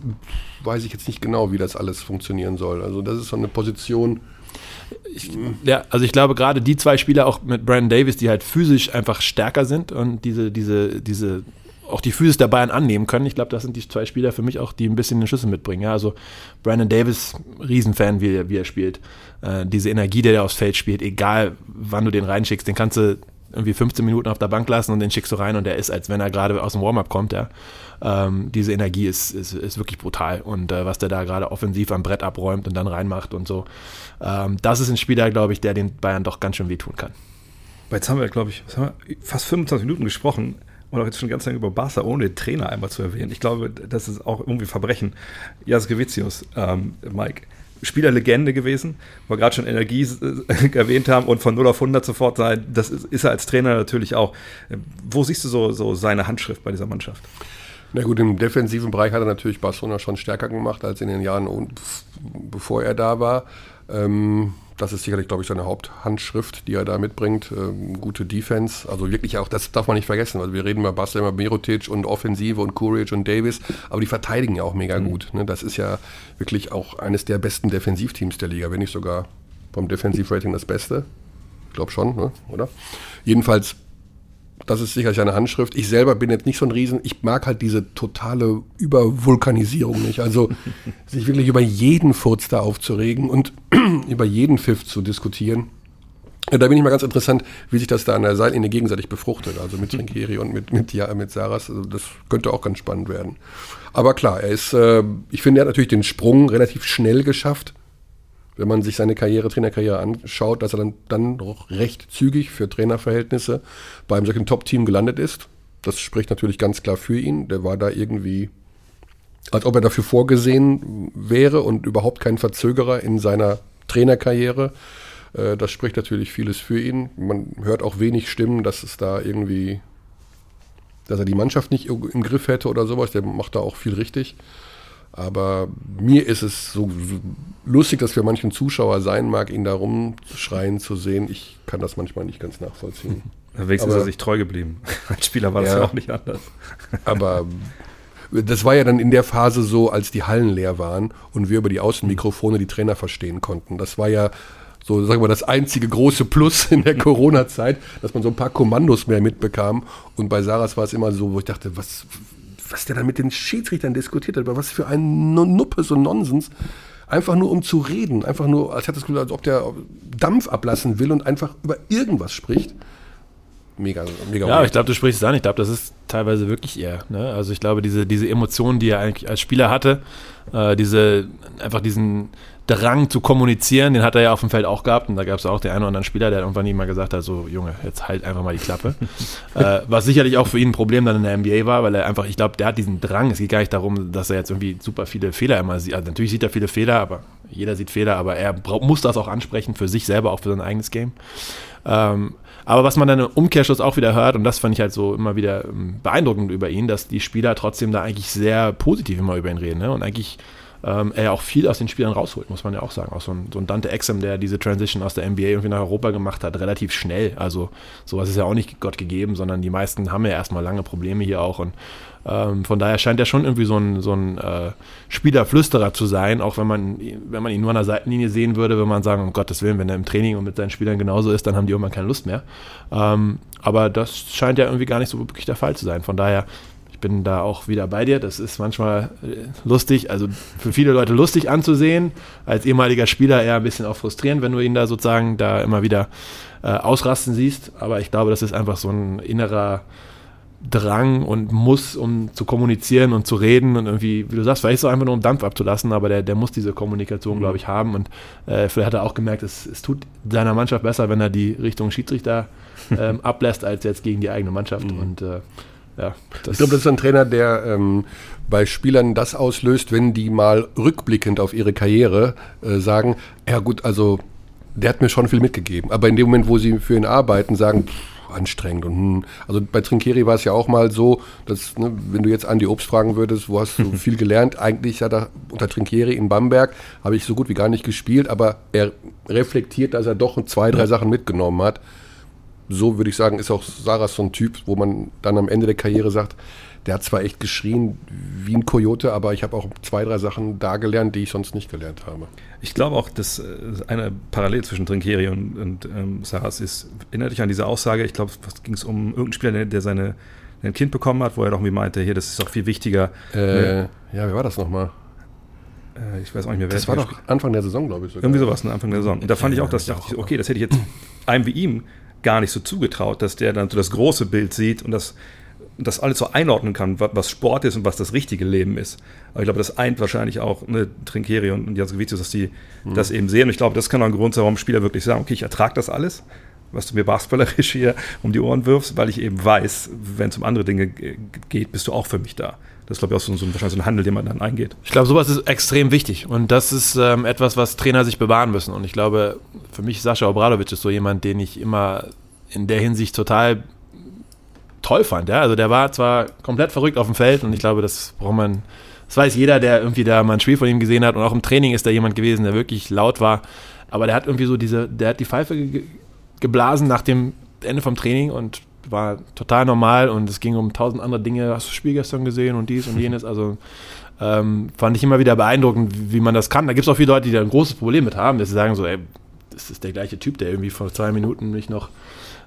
weiß ich jetzt nicht genau, wie das alles funktionieren soll. Also das ist so eine Position.
Ich, ja, also ich glaube gerade die zwei Spieler auch mit Brandon Davis, die halt physisch einfach stärker sind und diese, diese, diese auch die Physis der Bayern annehmen können. Ich glaube, das sind die zwei Spieler für mich auch, die ein bisschen den Schlüssel mitbringen. Ja, also Brandon Davis, Riesenfan, wie er, wie er spielt. Äh, diese Energie, die er aufs Feld spielt, egal wann du den reinschickst, den kannst du irgendwie 15 Minuten auf der Bank lassen und den schickst du rein und der ist, als wenn er gerade aus dem Warm-up kommt. Ja. Ähm, diese Energie ist, ist, ist wirklich brutal und äh, was der da gerade offensiv am Brett abräumt und dann reinmacht und so. Ähm, das ist ein Spieler, glaube ich, der den Bayern doch ganz schön wehtun kann.
Jetzt haben wir, glaube ich, fast 25 Minuten gesprochen und auch jetzt schon ganz lange über Barca, ohne den Trainer einmal zu erwähnen. Ich glaube, das ist auch irgendwie Verbrechen. Jaskevicius, ähm, Mike, Spielerlegende gewesen, weil wir gerade schon Energie äh, erwähnt haben und von 0 auf 100 sofort sein, das ist, ist, er als Trainer natürlich auch. Wo siehst du so, so seine Handschrift bei dieser Mannschaft?
Na gut, im defensiven Bereich hat er natürlich Barcelona schon stärker gemacht als in den Jahren, bevor er da war. Ähm, das ist sicherlich, glaube ich, seine Haupthandschrift, die er da mitbringt. Ähm, gute Defense. Also wirklich auch, das darf man nicht vergessen. Also wir reden bei Basel immer Mirotic und Offensive und Courage und Davis, aber die verteidigen ja auch mega mhm. gut. Ne? Das ist ja wirklich auch eines der besten Defensivteams der Liga, wenn nicht sogar vom Defensivrating das Beste. Ich glaube schon, ne? oder? Jedenfalls das ist sicherlich eine Handschrift. Ich selber bin jetzt nicht so ein Riesen. Ich mag halt diese totale Übervulkanisierung nicht. Also sich wirklich über jeden Furz da aufzuregen und über jeden Pfiff zu diskutieren. Da bin ich mal ganz interessant, wie sich das da an der Seillinie gegenseitig befruchtet. Also mit Trinkeri und mit, mit, ja, mit Saras. Also das könnte auch ganz spannend werden. Aber klar, er ist, äh, ich finde, er hat natürlich den Sprung relativ schnell geschafft wenn man sich seine Karriere, Trainerkarriere anschaut, dass er dann, dann doch recht zügig für Trainerverhältnisse bei einem solchen Top-Team gelandet ist. Das spricht natürlich ganz klar für ihn. Der war da irgendwie, als ob er dafür vorgesehen wäre und überhaupt kein Verzögerer in seiner Trainerkarriere. Äh, das spricht natürlich vieles für ihn. Man hört auch wenig Stimmen, dass es da irgendwie, dass er die Mannschaft nicht im Griff hätte oder sowas. Der macht da auch viel richtig. Aber mir ist es so lustig, dass für manchen Zuschauer sein mag, ihn da rumschreien zu sehen. Ich kann das manchmal nicht ganz nachvollziehen.
Wenigstens ist er sich treu geblieben. Als Spieler war das ja, ja auch nicht anders.
Aber das war ja dann in der Phase so, als die Hallen leer waren und wir über die Außenmikrofone die Trainer verstehen konnten. Das war ja so, sagen wir, das einzige große Plus in der Corona-Zeit, dass man so ein paar Kommandos mehr mitbekam. Und bei Saras war es immer so, wo ich dachte, was, was der dann mit den Schiedsrichtern diskutiert hat, über was für ein Nuppes und Nonsens. Einfach nur um zu reden, einfach nur, als hätte es als ob der Dampf ablassen will und einfach über irgendwas spricht. Mega, mega.
Ja, ich glaube, du sprichst es an. Ich glaube, das ist teilweise wirklich eher. Ne? Also ich glaube, diese, diese Emotionen, die er eigentlich als Spieler hatte, äh, diese, einfach diesen, Drang zu kommunizieren, den hat er ja auf dem Feld auch gehabt. Und da gab es auch den einen oder anderen Spieler, der irgendwann nicht mal gesagt hat, so Junge, jetzt halt einfach mal die Klappe. äh, was sicherlich auch für ihn ein Problem dann in der NBA war, weil er einfach, ich glaube, der hat diesen Drang. Es geht gar nicht darum, dass er jetzt irgendwie super viele Fehler immer sieht. Also natürlich sieht er viele Fehler, aber jeder sieht Fehler, aber er muss das auch ansprechen für sich selber, auch für sein eigenes Game. Ähm, aber was man dann im Umkehrschluss auch wieder hört, und das fand ich halt so immer wieder ähm, beeindruckend über ihn, dass die Spieler trotzdem da eigentlich sehr positiv immer über ihn reden ne? und eigentlich ähm, er auch viel aus den Spielern rausholt, muss man ja auch sagen. Auch so ein, so ein Dante Exum, der diese Transition aus der NBA irgendwie nach Europa gemacht hat, relativ schnell. Also sowas ist ja auch nicht Gott gegeben, sondern die meisten haben ja erstmal lange Probleme hier auch und ähm, von daher scheint er schon irgendwie so ein, so ein äh, Spielerflüsterer zu sein, auch wenn man, wenn man ihn nur an der Seitenlinie sehen würde, würde man sagen, um Gottes Willen, wenn er im Training und mit seinen Spielern genauso ist, dann haben die irgendwann keine Lust mehr. Ähm, aber das scheint ja irgendwie gar nicht so wirklich der Fall zu sein. Von daher ich bin da auch wieder bei dir. Das ist manchmal äh, lustig, also für viele Leute lustig anzusehen. Als ehemaliger Spieler eher ein bisschen auch frustrierend, wenn du ihn da sozusagen da immer wieder äh, ausrasten siehst. Aber ich glaube, das ist einfach so ein innerer Drang und Muss, um zu kommunizieren und zu reden und irgendwie, wie du sagst, vielleicht so einfach nur um Dampf abzulassen, aber der, der muss diese Kommunikation, mhm. glaube ich, haben. Und äh, vielleicht hat er auch gemerkt, es, es tut seiner Mannschaft besser, wenn er die Richtung Schiedsrichter ähm, ablässt, als jetzt gegen die eigene Mannschaft. Mhm. Und äh,
ja. ich glaube, das ist ein Trainer, der ähm, bei Spielern das auslöst, wenn die mal rückblickend auf ihre Karriere äh, sagen, ja gut, also der hat mir schon viel mitgegeben. Aber in dem Moment, wo sie für ihn arbeiten, sagen, pff, anstrengend. Und, hm. Also bei Trinkeri war es ja auch mal so, dass, ne, wenn du jetzt Andi Obst fragen würdest, wo hast du viel gelernt? Eigentlich hat er unter Trinkeri in Bamberg, habe ich so gut wie gar nicht gespielt, aber er reflektiert, dass er doch zwei, drei Sachen mitgenommen hat so würde ich sagen, ist auch Saras so ein Typ, wo man dann am Ende der Karriere sagt, der hat zwar echt geschrien wie ein Kojote, aber ich habe auch zwei, drei Sachen da gelernt, die ich sonst nicht gelernt habe.
Ich glaube auch, dass äh, eine Parallel zwischen Trinkeri und, und ähm, Saras ist. Erinnert dich an diese Aussage, ich glaube, es ging um irgendeinen Spieler, der seine ein Kind bekommen hat, wo er doch irgendwie meinte, hier, das ist auch viel wichtiger.
Äh, ne? Ja, wie war das nochmal?
Äh, ich weiß auch nicht mehr, wer
das war doch Anfang der Saison, glaube ich.
Sogar. Irgendwie sowas, ne? Anfang der Saison. Und da fand ich auch, dass ich dachte, okay, das hätte ich jetzt einem wie ihm gar nicht so zugetraut, dass der dann so das große Bild sieht und das, das alles so einordnen kann, was Sport ist und was das richtige Leben ist. Aber ich glaube, das eint wahrscheinlich auch ne, Trinkeri und, und Jaskowitz, dass die mhm. das eben sehen. Und ich glaube, das kann auch ein Grund sein, warum Spieler wirklich sagen, okay, ich ertrage das alles, was du mir basketballerisch hier um die Ohren wirfst, weil ich eben weiß, wenn es um andere Dinge geht, bist du auch für mich da. Das ist, glaube ich, auch so, so, wahrscheinlich so ein Handel, den man dann eingeht.
Ich glaube, sowas ist extrem wichtig. Und das ist ähm, etwas, was Trainer sich bewahren müssen. Und ich glaube, für mich Sascha Obradovic ist so jemand, den ich immer in der Hinsicht total toll fand. Ja? Also der war zwar komplett verrückt auf dem Feld und ich glaube, das braucht man, das weiß jeder, der irgendwie da mal ein Spiel von ihm gesehen hat. Und auch im Training ist da jemand gewesen, der wirklich laut war. Aber der hat irgendwie so diese, der hat die Pfeife ge geblasen nach dem Ende vom Training und war total normal und es ging um tausend andere Dinge. Hast du das Spiel gestern gesehen und dies und jenes? Also ähm, fand ich immer wieder beeindruckend, wie man das kann. Da gibt es auch viele Leute, die da ein großes Problem mit haben, dass sie sagen so, ey, das ist der gleiche Typ, der irgendwie vor zwei Minuten mich noch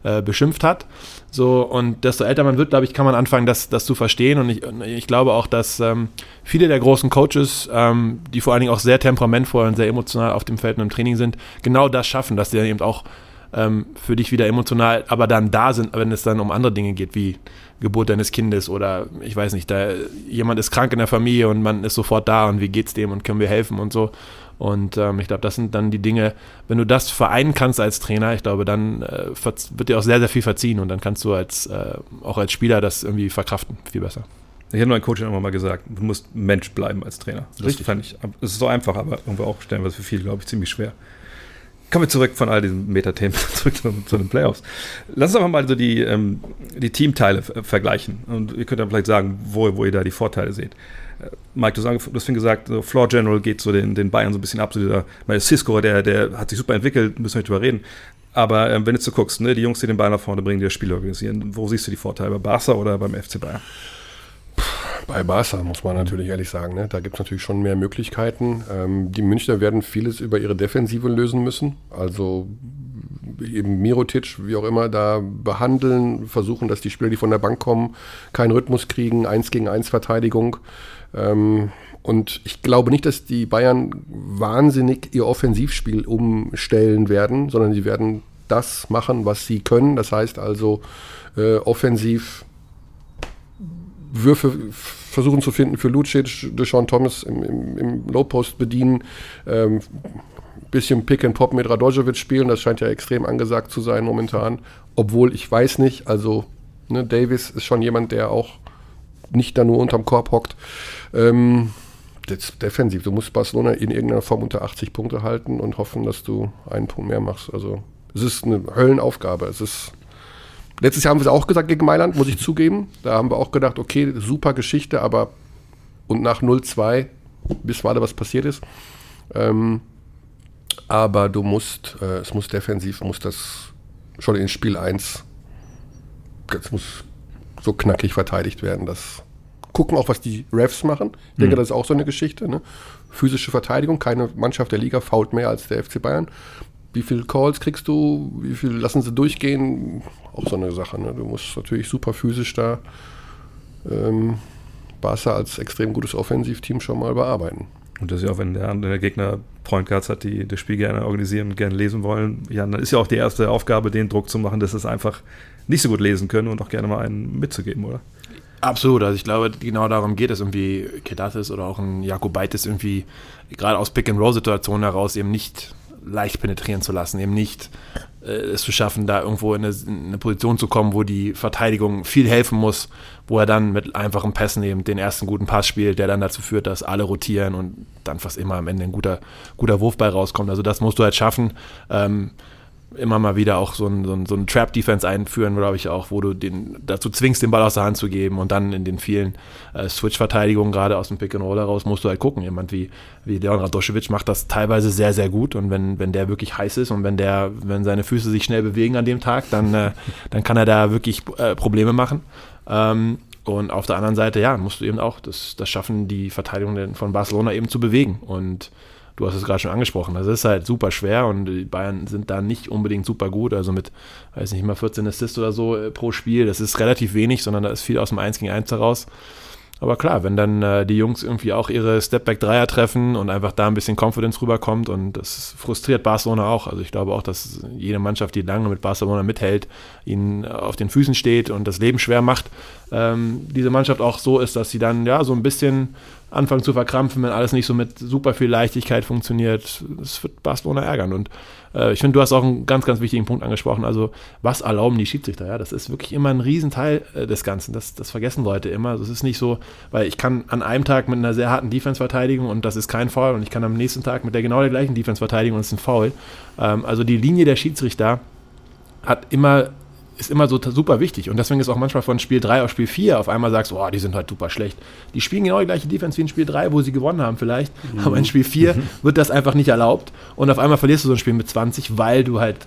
äh, beschimpft hat. So, und desto älter man wird, glaube ich, kann man anfangen, das, das zu verstehen. Und ich, ich glaube auch, dass ähm, viele der großen Coaches, ähm, die vor allen Dingen auch sehr temperamentvoll und sehr emotional auf dem Feld und im Training sind, genau das schaffen, dass sie dann eben auch ähm, für dich wieder emotional, aber dann da sind, wenn es dann um andere Dinge geht, wie Geburt deines Kindes oder ich weiß nicht, da jemand ist krank in der Familie und man ist sofort da und wie geht's dem und können wir helfen und so. Und ähm, ich glaube, das sind dann die Dinge, wenn du das vereinen kannst als Trainer, ich glaube, dann äh, wird dir auch sehr, sehr viel verziehen und dann kannst du als, äh, auch als Spieler das irgendwie verkraften, viel besser.
Ich habe meinem Coach immer mal gesagt, du musst Mensch bleiben als Trainer. Das Richtig. fand ich, es ist so einfach, aber irgendwo auch stellenweise für viele, glaube ich, ziemlich schwer. Kommen wir zurück von all diesen Metathemen zurück zu, zu, den Playoffs. Lass uns aber mal so die, ähm, die Teamteile vergleichen. Und ihr könnt dann vielleicht sagen, wo, wo ihr da die Vorteile seht. Äh, Mike, du hast vorhin gesagt, so Floor General geht so den, den Bayern so ein bisschen ab. So dieser, meine Cisco, der, der hat sich super entwickelt, müssen wir nicht drüber reden. Aber ähm, wenn du so guckst, ne, die Jungs, die den Bayern nach vorne bringen, die das Spiel organisieren, wo siehst du die Vorteile? Bei Barca oder beim FC Bayern?
Bei Barca muss man natürlich ehrlich sagen, ne? da gibt es natürlich schon mehr Möglichkeiten. Ähm, die Münchner werden vieles über ihre Defensive lösen müssen. Also eben Mirotic, wie auch immer, da behandeln, versuchen, dass die Spieler, die von der Bank kommen, keinen Rhythmus kriegen, eins gegen eins Verteidigung. Ähm, und ich glaube nicht, dass die Bayern wahnsinnig ihr Offensivspiel umstellen werden, sondern sie werden das machen, was sie können. Das heißt also äh, offensiv Würfe versuchen zu finden für Lucic, Deshaun Thomas im, im, im Low-Post bedienen, ähm, bisschen Pick and Pop mit Radojevic spielen, das scheint ja extrem angesagt zu sein momentan, obwohl ich weiß nicht, also ne, Davis ist schon jemand, der auch nicht da nur unterm Korb hockt. Ähm, defensiv, du musst Barcelona in irgendeiner Form unter 80 Punkte halten und hoffen, dass du einen Punkt mehr machst. Also es ist eine Höllenaufgabe. Es ist Letztes Jahr haben wir es auch gesagt gegen Mailand, muss ich zugeben. Da haben wir auch gedacht, okay, super Geschichte, aber und nach 0-2 bis mal was passiert ist. Ähm, aber du musst, äh, es muss defensiv, muss das schon in Spiel 1, es muss so knackig verteidigt werden, dass gucken auch, was die Refs machen. Ich denke, mhm. das ist auch so eine Geschichte. Ne? Physische Verteidigung, keine Mannschaft der Liga fault mehr als der FC Bayern. Wie viele Calls kriegst du? Wie viel lassen sie durchgehen? Auch so eine Sache. Ne? Du musst natürlich super physisch da ähm, Barca als extrem gutes Offensivteam schon mal bearbeiten.
Und das ist ja auch, wenn der, der Gegner Point Guards hat, die das Spiel gerne organisieren und gerne lesen wollen, ja, dann ist ja auch die erste Aufgabe, den Druck zu machen, dass sie es einfach nicht so gut lesen können und auch gerne mal einen mitzugeben, oder?
Absolut, also ich glaube, genau darum geht es irgendwie, Kedatis oder auch ein Jakobaitis irgendwie gerade aus Pick-and-Roll-Situationen heraus eben nicht leicht penetrieren zu lassen, eben nicht äh, es zu schaffen, da irgendwo in eine, in eine, Position zu kommen, wo die Verteidigung viel helfen muss, wo er dann mit einfachen Pässen eben den ersten guten Pass spielt, der dann dazu führt, dass alle rotieren und dann fast immer am Ende ein guter, guter Wurfball rauskommt. Also das musst du halt schaffen. Ähm, immer mal wieder auch so ein, so ein, so ein Trap-Defense einführen, glaube ich auch, wo du den dazu zwingst, den Ball aus der Hand zu geben und dann in den vielen äh, Switch-Verteidigungen, gerade aus dem Pick-and-Roll heraus, musst du halt gucken. Jemand wie, wie Leon Radoschewitsch macht das teilweise sehr, sehr gut und wenn, wenn der wirklich heiß ist und wenn der, wenn seine Füße sich schnell bewegen an dem Tag, dann, äh, dann kann er da wirklich äh, Probleme machen. Ähm, und auf der anderen Seite, ja, musst du eben auch das, das schaffen, die Verteidigung von Barcelona eben zu bewegen und du hast es gerade schon angesprochen, das ist halt super schwer und die Bayern sind da nicht unbedingt super gut, also mit, weiß nicht, mal 14 Assists oder so äh, pro Spiel, das ist relativ wenig, sondern da ist viel aus dem 1 gegen 1 heraus. Aber klar, wenn dann äh, die Jungs irgendwie auch ihre Stepback-Dreier treffen und einfach da ein bisschen Confidence rüberkommt und das frustriert Barcelona auch. Also ich glaube auch, dass jede Mannschaft, die lange mit Barcelona mithält, ihnen auf den Füßen steht und das Leben schwer macht, ähm, diese Mannschaft auch so ist, dass sie dann ja so ein bisschen anfangen zu verkrampfen, wenn alles nicht so mit super viel Leichtigkeit funktioniert. Das wird Barcelona ärgern. Und äh, ich finde, du hast auch einen ganz, ganz wichtigen Punkt angesprochen. Also, was erlauben die Schiedsrichter? Ja, das ist wirklich immer ein Riesenteil äh, des Ganzen. Das, das vergessen Leute immer. Also, es ist nicht so, weil ich kann an einem Tag mit einer sehr harten Defense verteidigen und das ist kein Foul und ich kann am nächsten Tag mit der genau der gleichen Defense verteidigen und es ist ein Foul. Ähm, also, die Linie der Schiedsrichter hat immer ist immer so super wichtig. Und deswegen ist auch manchmal von Spiel 3 auf Spiel 4 auf einmal sagst, oh, die sind halt super schlecht. Die spielen genau die gleiche Defense wie in Spiel 3, wo sie gewonnen haben vielleicht. Mhm. Aber in Spiel 4 mhm. wird das einfach nicht erlaubt. Und auf einmal verlierst du so ein Spiel mit 20, weil du halt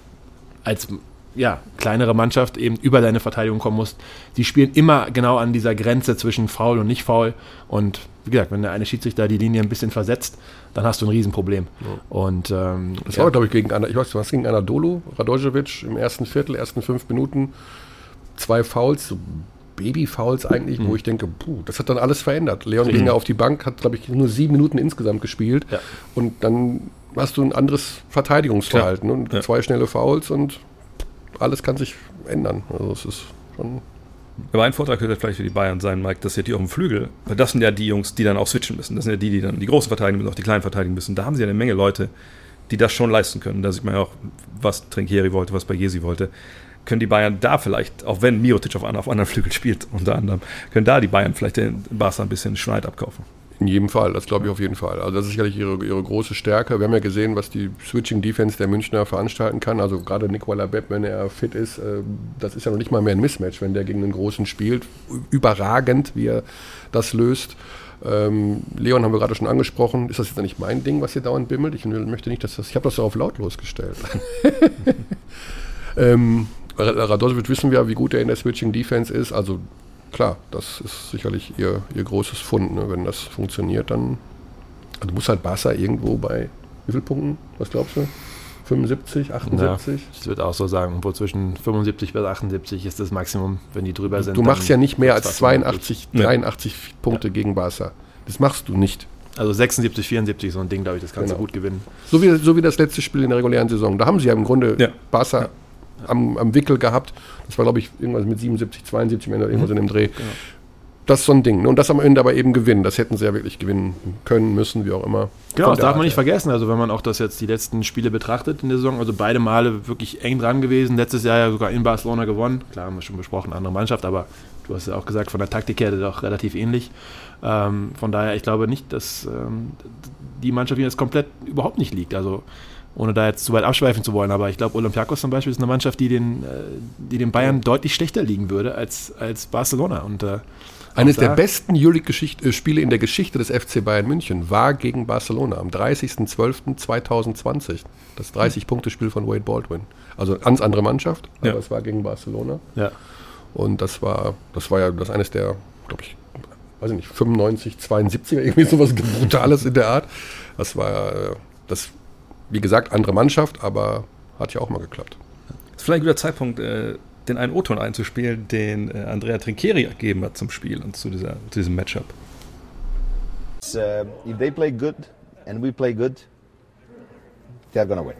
als ja, kleinere Mannschaft eben über deine Verteidigung kommen musst. Die spielen immer genau an dieser Grenze zwischen faul und nicht faul. Und wie gesagt, wenn der eine Schiedsrichter die Linie ein bisschen versetzt, dann hast du ein Riesenproblem. Ja. Und, ähm,
das war, glaube ich, gegen, ich weiß, was gegen Anadolu, Radojevic im ersten Viertel, ersten fünf Minuten, zwei Fouls, so Baby-Fouls eigentlich, mhm. wo ich denke, puh, das hat dann alles verändert. Leon mhm. ging ja auf die Bank, hat, glaube ich, nur sieben Minuten insgesamt gespielt. Ja. Und dann hast du ein anderes Verteidigungsverhalten ja. und zwei schnelle Fouls und alles kann sich ändern. Also es ist schon
aber ein Vorteil könnte vielleicht für die Bayern sein, Mike, dass ja die auf dem Flügel, weil das sind ja die Jungs, die dann auch switchen müssen. Das sind ja die, die dann die großen verteidigen müssen, auch die kleinen verteidigen müssen. Da haben sie ja eine Menge Leute, die das schon leisten können. Da sieht man ja auch, was Trinkieri wollte, was Bagesi wollte. Können die Bayern da vielleicht, auch wenn Miotic auf, auf anderen Flügel spielt, unter anderem, können da die Bayern vielleicht den Barca ein bisschen Schneid abkaufen.
In jedem Fall, das glaube ich auf jeden Fall. Also das ist sicherlich ihre, ihre große Stärke. Wir haben ja gesehen, was die Switching Defense der Münchner veranstalten kann. Also gerade Nicola Bepp, wenn er fit ist, äh, das ist ja noch nicht mal mehr ein Mismatch, wenn der gegen einen Großen spielt. Überragend, wie er das löst. Ähm, Leon haben wir gerade schon angesprochen. Ist das jetzt nicht mein Ding, was hier dauernd bimmelt? Ich möchte nicht, dass das. Ich habe das so auf lautlos gestellt. ähm, Radosevic wissen wir, wie gut er in der Switching Defense ist. Also klar, das ist sicherlich ihr, ihr großes Fund. Ne? Wenn das funktioniert, dann also muss halt Barca irgendwo bei wie vielen Punkten? Was glaubst du? 75, 78? Ja,
ich würde auch so sagen, wo zwischen 75 bis 78 ist das Maximum, wenn die drüber sind.
Du machst ja nicht mehr als 82, 83 ja. Punkte ja. gegen Barca. Das machst du nicht.
Also 76, 74, so ein Ding, glaube ich, das kannst genau. du gut gewinnen.
So wie, so wie das letzte Spiel in der regulären Saison. Da haben sie ja im Grunde ja. Barca am, am Wickel gehabt. Das war, glaube ich, irgendwas mit 77, 72, irgendwas mhm. in dem Dreh. Genau. Das ist so ein Ding. Ne? Und das am Ende aber eben gewinnen. Das hätten sie ja wirklich gewinnen können, müssen, wie auch immer.
Genau, das darf man nicht vergessen. Also wenn man auch das jetzt die letzten Spiele betrachtet in der Saison, also beide Male wirklich eng dran gewesen. Letztes Jahr ja sogar in Barcelona gewonnen. Klar, haben wir schon besprochen, andere Mannschaft, aber du hast ja auch gesagt, von der Taktik her doch relativ ähnlich. Ähm, von daher, ich glaube nicht, dass ähm, die Mannschaft jetzt komplett überhaupt nicht liegt. Also ohne da jetzt zu weit abschweifen zu wollen, aber ich glaube, Olympiakos zum Beispiel ist eine Mannschaft, die den, äh, die den Bayern deutlich schlechter liegen würde als, als Barcelona. Und, äh,
Eines der besten Euroleague-Spiele in der Geschichte des FC Bayern München war gegen Barcelona am 30.12.2020. Das 30-Punkte-Spiel von Wade Baldwin. Also ganz andere Mannschaft, aber ja. es war gegen Barcelona.
Ja.
Und das war, das war ja das eines der, glaube ich, weiß ich nicht, 95, 72 irgendwie sowas Brutales in der Art. Das war äh, das wie gesagt, andere Mannschaft, aber hat ja auch mal geklappt.
Ist vielleicht ein guter Zeitpunkt, äh, den einen O-Ton einzuspielen, den äh, Andrea Trinchieri gegeben hat zum Spiel und zu, dieser, zu diesem Matchup.
Uh, if they play good and we play good, they're gonna win.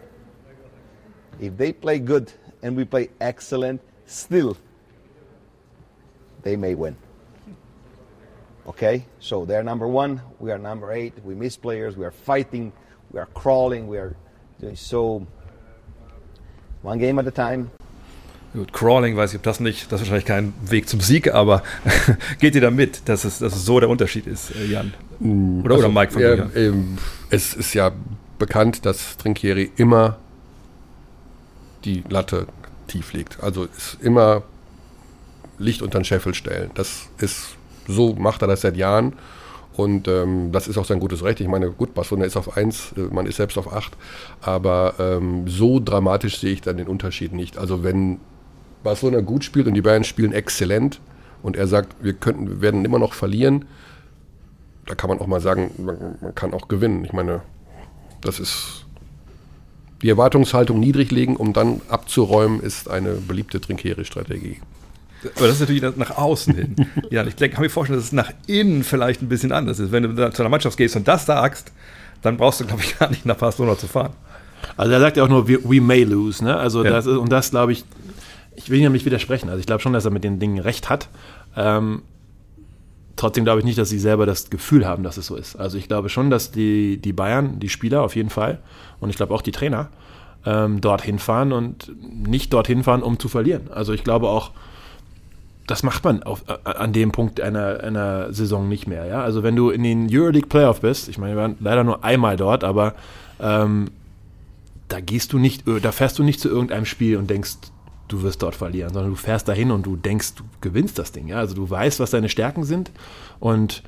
If they play good and we play excellent, still they may win. Okay, so they're number one, we are number eight. We miss players, we are fighting we are crawling, we are so. one game at a time.
Gut, Crawling, weiß ich, ob das nicht, das ist wahrscheinlich kein Weg zum Sieg, aber geht ihr da mit, dass es, dass es so der Unterschied ist, äh, Jan?
Oder, also, oder Mike von ja, ähm, Es ist ja bekannt, dass Trinkieri immer die Latte tief legt. Also ist immer Licht unter den Scheffel stellen. Das ist, so macht er das seit Jahren. Und ähm, das ist auch sein gutes Recht. Ich meine, gut, Barcelona ist auf 1, äh, man ist selbst auf 8. Aber ähm, so dramatisch sehe ich dann den Unterschied nicht. Also wenn Barcelona gut spielt und die Bayern spielen exzellent und er sagt, wir könnten, wir werden immer noch verlieren, da kann man auch mal sagen, man, man kann auch gewinnen. Ich meine, das ist die Erwartungshaltung niedrig legen, um dann abzuräumen, ist eine beliebte Trinkieri-Strategie.
Aber das ist natürlich nach außen hin. ja, ich kann mir vorstellen, dass es nach innen vielleicht ein bisschen anders ist. Wenn du da zu einer Mannschaft gehst und das sagst, dann brauchst du, glaube ich, gar nicht nach Barcelona zu fahren.
Also er sagt ja auch nur, we, we may lose. Ne? Also ja. das ist, und das glaube ich, ich will ihm nicht widersprechen. Also ich glaube schon, dass er mit den Dingen recht hat. Ähm, trotzdem glaube ich nicht, dass sie selber das Gefühl haben, dass es so ist. Also ich glaube schon, dass die, die Bayern, die Spieler auf jeden Fall und ich glaube auch die Trainer ähm, dorthin fahren und nicht dorthin fahren, um zu verlieren. Also ich glaube auch, das macht man auf, an dem Punkt einer, einer Saison nicht mehr. Ja? Also wenn du in den Euroleague Playoff bist, ich meine, wir waren leider nur einmal dort, aber ähm, da gehst du nicht, da fährst du nicht zu irgendeinem Spiel und denkst, du wirst dort verlieren, sondern du fährst dahin und du denkst, du gewinnst das Ding. Ja? Also du weißt, was deine Stärken sind und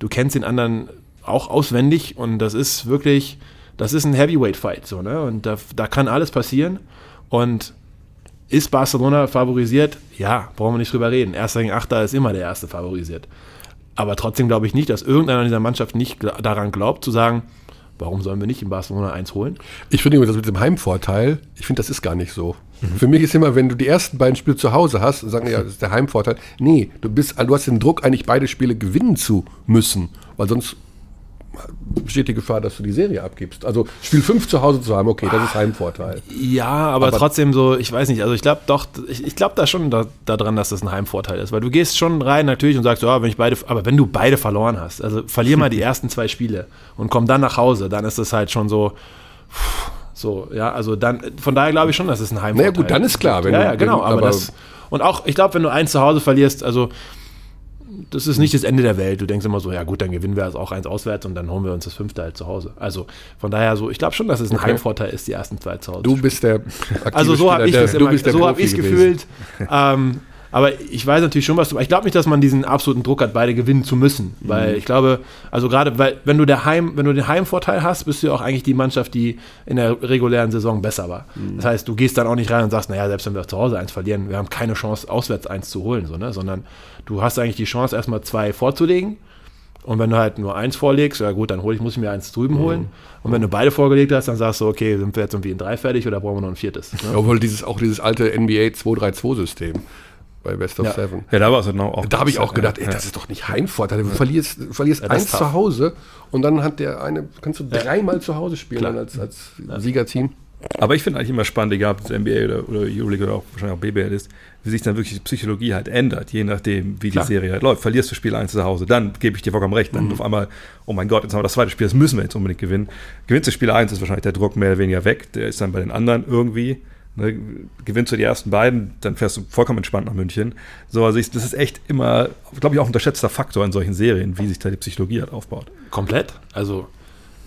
du kennst den anderen auch auswendig und das ist wirklich, das ist ein Heavyweight-Fight. So, ne? Und da, da kann alles passieren. Und ist Barcelona favorisiert? Ja, brauchen wir nicht drüber reden. Erster gegen Achter ist immer der Erste favorisiert. Aber trotzdem glaube ich nicht, dass irgendeiner dieser Mannschaft nicht daran glaubt, zu sagen, warum sollen wir nicht in Barcelona 1 holen?
Ich finde das mit dem Heimvorteil, ich finde, das ist gar nicht so. Mhm. Für mich ist immer, wenn du die ersten beiden Spiele zu Hause hast, sagen ja, das ist der Heimvorteil. Nee, du bist, du hast den Druck, eigentlich beide Spiele gewinnen zu müssen, weil sonst besteht die Gefahr, dass du die Serie abgibst. Also Spiel 5 zu Hause zu haben, okay, das ist Heimvorteil.
Ja, aber, aber trotzdem so, ich weiß nicht, also ich glaube doch, ich, ich glaube da schon daran, da dass das ein Heimvorteil ist, weil du gehst schon rein natürlich und sagst, ja, wenn ich beide, aber wenn du beide verloren hast, also verlier mal die ersten zwei Spiele und komm dann nach Hause, dann ist das halt schon so, so, ja, also dann, von daher glaube ich schon, dass es ein Heimvorteil ist.
Naja gut, dann ist klar.
Wenn ja, ja, genau, aber, aber das, und auch, ich glaube, wenn du eins zu Hause verlierst, also das ist nicht das Ende der Welt. Du denkst immer so, ja gut, dann gewinnen wir das auch eins auswärts und dann holen wir uns das fünfte halt zu Hause. Also von daher so, ich glaube schon, dass es ein okay. Heimvorteil ist, die ersten zwei zu Hause.
Du bist der
Also so habe ich es so habe ich es gefühlt. ähm, aber ich weiß natürlich schon, was du. Ich glaube nicht, dass man diesen absoluten Druck hat, beide gewinnen zu müssen. Weil mhm. ich glaube, also gerade, weil, wenn du der Heim, wenn du den Heimvorteil hast, bist du ja auch eigentlich die Mannschaft, die in der regulären Saison besser war. Mhm. Das heißt, du gehst dann auch nicht rein und sagst, naja, selbst wenn wir zu Hause eins verlieren, wir haben keine Chance, auswärts eins zu holen, so, ne? Sondern du hast eigentlich die Chance, erstmal zwei vorzulegen. Und wenn du halt nur eins vorlegst, ja gut, dann hol ich, muss ich mir eins drüben mhm. holen. Und wenn du beide vorgelegt hast, dann sagst du, okay, sind wir jetzt irgendwie in drei fertig oder brauchen wir noch ein viertes?
Ne? Obwohl dieses, auch dieses alte NBA 2-3-2-System bei Best of
ja.
Seven.
Ja, da war es halt auch.
Da habe ich auch gedacht, ey, das ist doch nicht Heimvorteil. Du verlierst, verlierst ja, eins zu Hause und dann hat der eine, kannst du dreimal zu Hause spielen als, als Siegerteam.
Aber ich finde eigentlich immer spannend, egal ob es NBA oder, oder Euroleague oder auch wahrscheinlich auch BBL ist, wie sich dann wirklich die Psychologie halt ändert, je nachdem, wie Klar. die Serie halt läuft. Verlierst du Spiel 1 zu Hause, dann gebe ich dir vollkommen recht. Dann mhm. auf einmal, oh mein Gott, jetzt haben wir das zweite Spiel, das müssen wir jetzt unbedingt gewinnen. Gewinnst du Spiel 1, ist wahrscheinlich der Druck mehr oder weniger weg. Der ist dann bei den anderen irgendwie. Ne, gewinnst du die ersten beiden, dann fährst du vollkommen entspannt nach München. So, also ich, das ist echt immer, glaube ich, auch ein unterschätzter Faktor in solchen Serien, wie sich da die Psychologie halt aufbaut.
Komplett. Also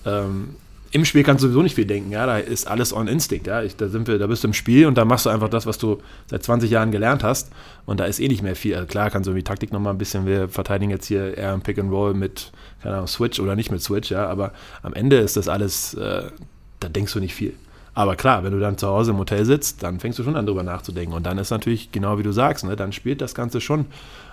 ähm, im Spiel kannst du sowieso nicht viel denken, ja, da ist alles on Instinct, ja, ich, da sind wir, da bist du im Spiel und da machst du einfach das, was du seit 20 Jahren gelernt hast und da ist eh nicht mehr viel, also klar kannst du irgendwie Taktik nochmal ein bisschen, wir verteidigen jetzt hier eher im Pick and Roll mit, keine Ahnung, Switch oder nicht mit Switch, ja, aber am Ende ist das alles, äh, da denkst du nicht viel. Aber klar, wenn du dann zu Hause im Hotel sitzt, dann fängst du schon an, drüber nachzudenken. Und dann ist natürlich genau wie du sagst, ne, dann spielt das Ganze schon,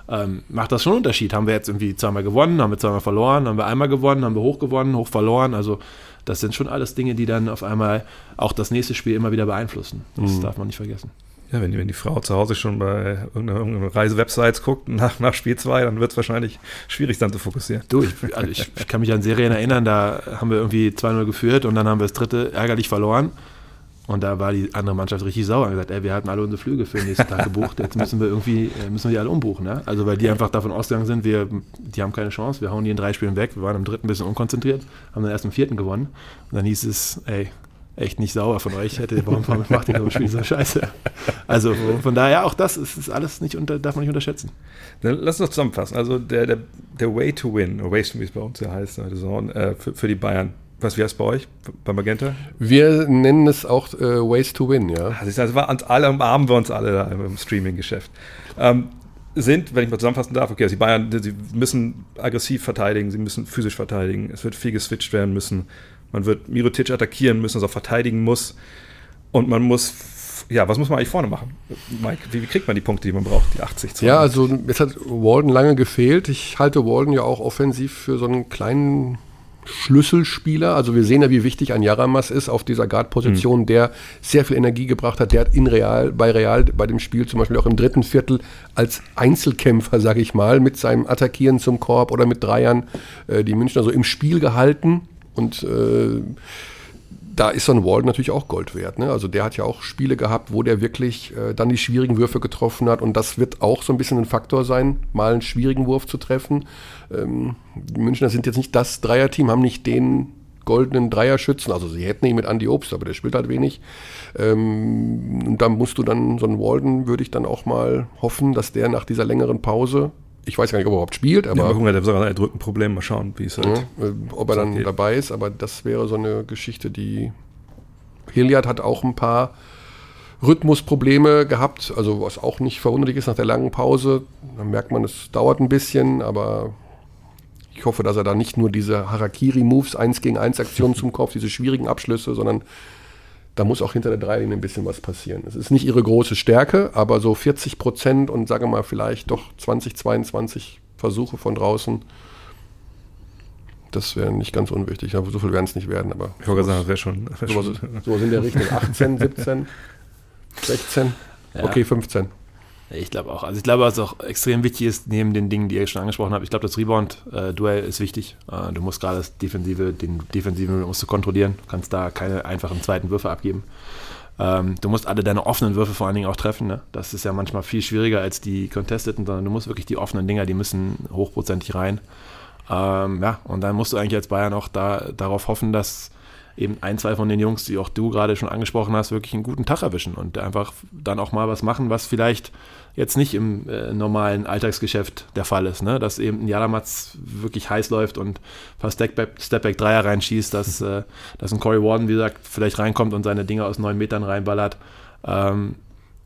ähm, macht das schon einen Unterschied. Haben wir jetzt irgendwie zweimal gewonnen, haben wir zweimal verloren, haben wir einmal gewonnen, haben wir hoch gewonnen, hoch verloren. Also das sind schon alles Dinge, die dann auf einmal auch das nächste Spiel immer wieder beeinflussen. Das mhm. darf man nicht vergessen.
Ja, wenn die, wenn die Frau zu Hause schon bei irgendeiner Reisewebsites guckt nach, nach Spiel 2, dann wird es wahrscheinlich schwierig, dann zu fokussieren.
Du, ich, also ich, ich, kann mich an Serien erinnern, da haben wir irgendwie 2-0 geführt und dann haben wir das dritte ärgerlich verloren. Und da war die andere Mannschaft richtig sauer und gesagt, ey, wir hatten alle unsere Flüge für den nächsten Tag gebucht, jetzt müssen wir irgendwie, äh, müssen wir die alle umbuchen. Ne? Also weil die einfach davon ausgegangen sind, wir, die haben keine Chance, wir hauen die in drei Spielen weg. Wir waren im dritten ein bisschen unkonzentriert, haben dann erst im vierten gewonnen. Und dann hieß es, ey, echt nicht sauer von euch hätte. Warum macht ihr so ein Spiel so scheiße? Also von daher, auch das ist, ist alles nicht unter, darf man nicht unterschätzen.
Dann lass uns zusammenfassen. Also der, der, der Way to Win, Ways to Win, wie es bei uns ja heißt, äh, für, für die Bayern. Was wäre es bei euch, bei Magenta?
Wir nennen es auch äh, Ways to Win, ja.
Also, also war, alle umarmen wir uns alle da im Streaming-Geschäft. Ähm, sind, wenn ich mal zusammenfassen darf, okay, also die Bayern, sie müssen aggressiv verteidigen, sie müssen physisch verteidigen, es wird viel geswitcht werden müssen, man wird Mirotic attackieren müssen, also auch verteidigen muss und man muss ja, was muss man eigentlich vorne machen? Mike, wie, wie, kriegt man die Punkte, die man braucht, die 80?
20? Ja, also jetzt hat Walden lange gefehlt. Ich halte Walden ja auch offensiv für so einen kleinen Schlüsselspieler. Also wir sehen ja, wie wichtig ein Jaramas ist auf dieser Guard-Position, mhm. der sehr viel Energie gebracht hat. Der hat in Real, bei Real, bei dem Spiel zum Beispiel auch im dritten Viertel als Einzelkämpfer, sage ich mal, mit seinem Attackieren zum Korb oder mit Dreiern äh, die Münchner so im Spiel gehalten. Und äh, da ist so ein Walden natürlich auch Gold wert. Ne? Also der hat ja auch Spiele gehabt, wo der wirklich äh, dann die schwierigen Würfe getroffen hat. Und das wird auch so ein bisschen ein Faktor sein, mal einen schwierigen Wurf zu treffen. Ähm, die Münchner sind jetzt nicht das Dreierteam, haben nicht den goldenen Dreierschützen. Also sie hätten ihn mit Andy Obst, aber der spielt halt wenig. Ähm, und da musst du dann, so einen Walden würde ich dann auch mal hoffen, dass der nach dieser längeren Pause ich weiß gar nicht, ob er überhaupt spielt, aber. Ja,
Hunger, der sogar ein Drückenproblem, mal schauen, wie es halt.
Ja, äh, ob er dann geht. dabei ist, aber das wäre so eine Geschichte, die. Hilliard hat auch ein paar Rhythmusprobleme gehabt, also was auch nicht verwunderlich ist nach der langen Pause. Dann merkt man, es dauert ein bisschen, aber ich hoffe, dass er da nicht nur diese Harakiri-Moves, 1 gegen 1 Aktionen zum Kopf, diese schwierigen Abschlüsse, sondern da muss auch hinter der Dreilinie ein bisschen was passieren. Es ist nicht ihre große Stärke, aber so 40 Prozent und sage mal vielleicht doch 20, 22 Versuche von draußen, das wäre nicht ganz unwichtig. Aber so viel werden es nicht werden. Aber
ich wollte sagen, das wäre schon.
Wär sowas, sowas in der Richtung 18, 17, 16, ja. okay, 15.
Ich glaube auch. Also ich glaube, was auch extrem wichtig ist, neben den Dingen, die ihr schon angesprochen habt, ich glaube, das Rebound-Duell ist wichtig. Äh, du musst gerade das Defensive, den Defensiven musst du kontrollieren. Du kannst da keine einfachen zweiten Würfe abgeben. Ähm, du musst alle deine offenen Würfe vor allen Dingen auch treffen. Ne? Das ist ja manchmal viel schwieriger als die Contesteten, sondern du musst wirklich die offenen Dinger, die müssen hochprozentig rein. Ähm, ja, und dann musst du eigentlich als Bayern auch da, darauf hoffen, dass eben ein, zwei von den Jungs, die auch du gerade schon angesprochen hast, wirklich einen guten Tag erwischen und einfach dann auch mal was machen, was vielleicht jetzt nicht im äh, normalen Alltagsgeschäft der Fall ist. Ne? Dass eben ein Jalamatz wirklich heiß läuft und fast Stepback, Dreier reinschießt, dass, äh, dass ein Corey Warden, wie gesagt, vielleicht reinkommt und seine Dinge aus neun Metern reinballert. Ähm,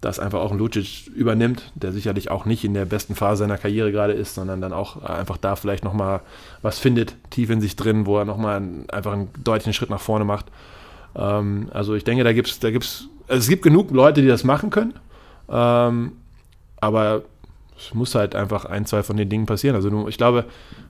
dass einfach auch ein Lucic übernimmt, der sicherlich auch nicht in der besten Phase seiner Karriere gerade ist, sondern dann auch einfach da vielleicht nochmal was findet, tief in sich drin, wo er nochmal einfach einen deutlichen Schritt nach vorne macht. Ähm, also ich denke, da gibt es, da gibt's, also es gibt genug Leute, die das machen können, ähm, aber es muss halt einfach ein, zwei von den Dingen passieren. Also ich glaube,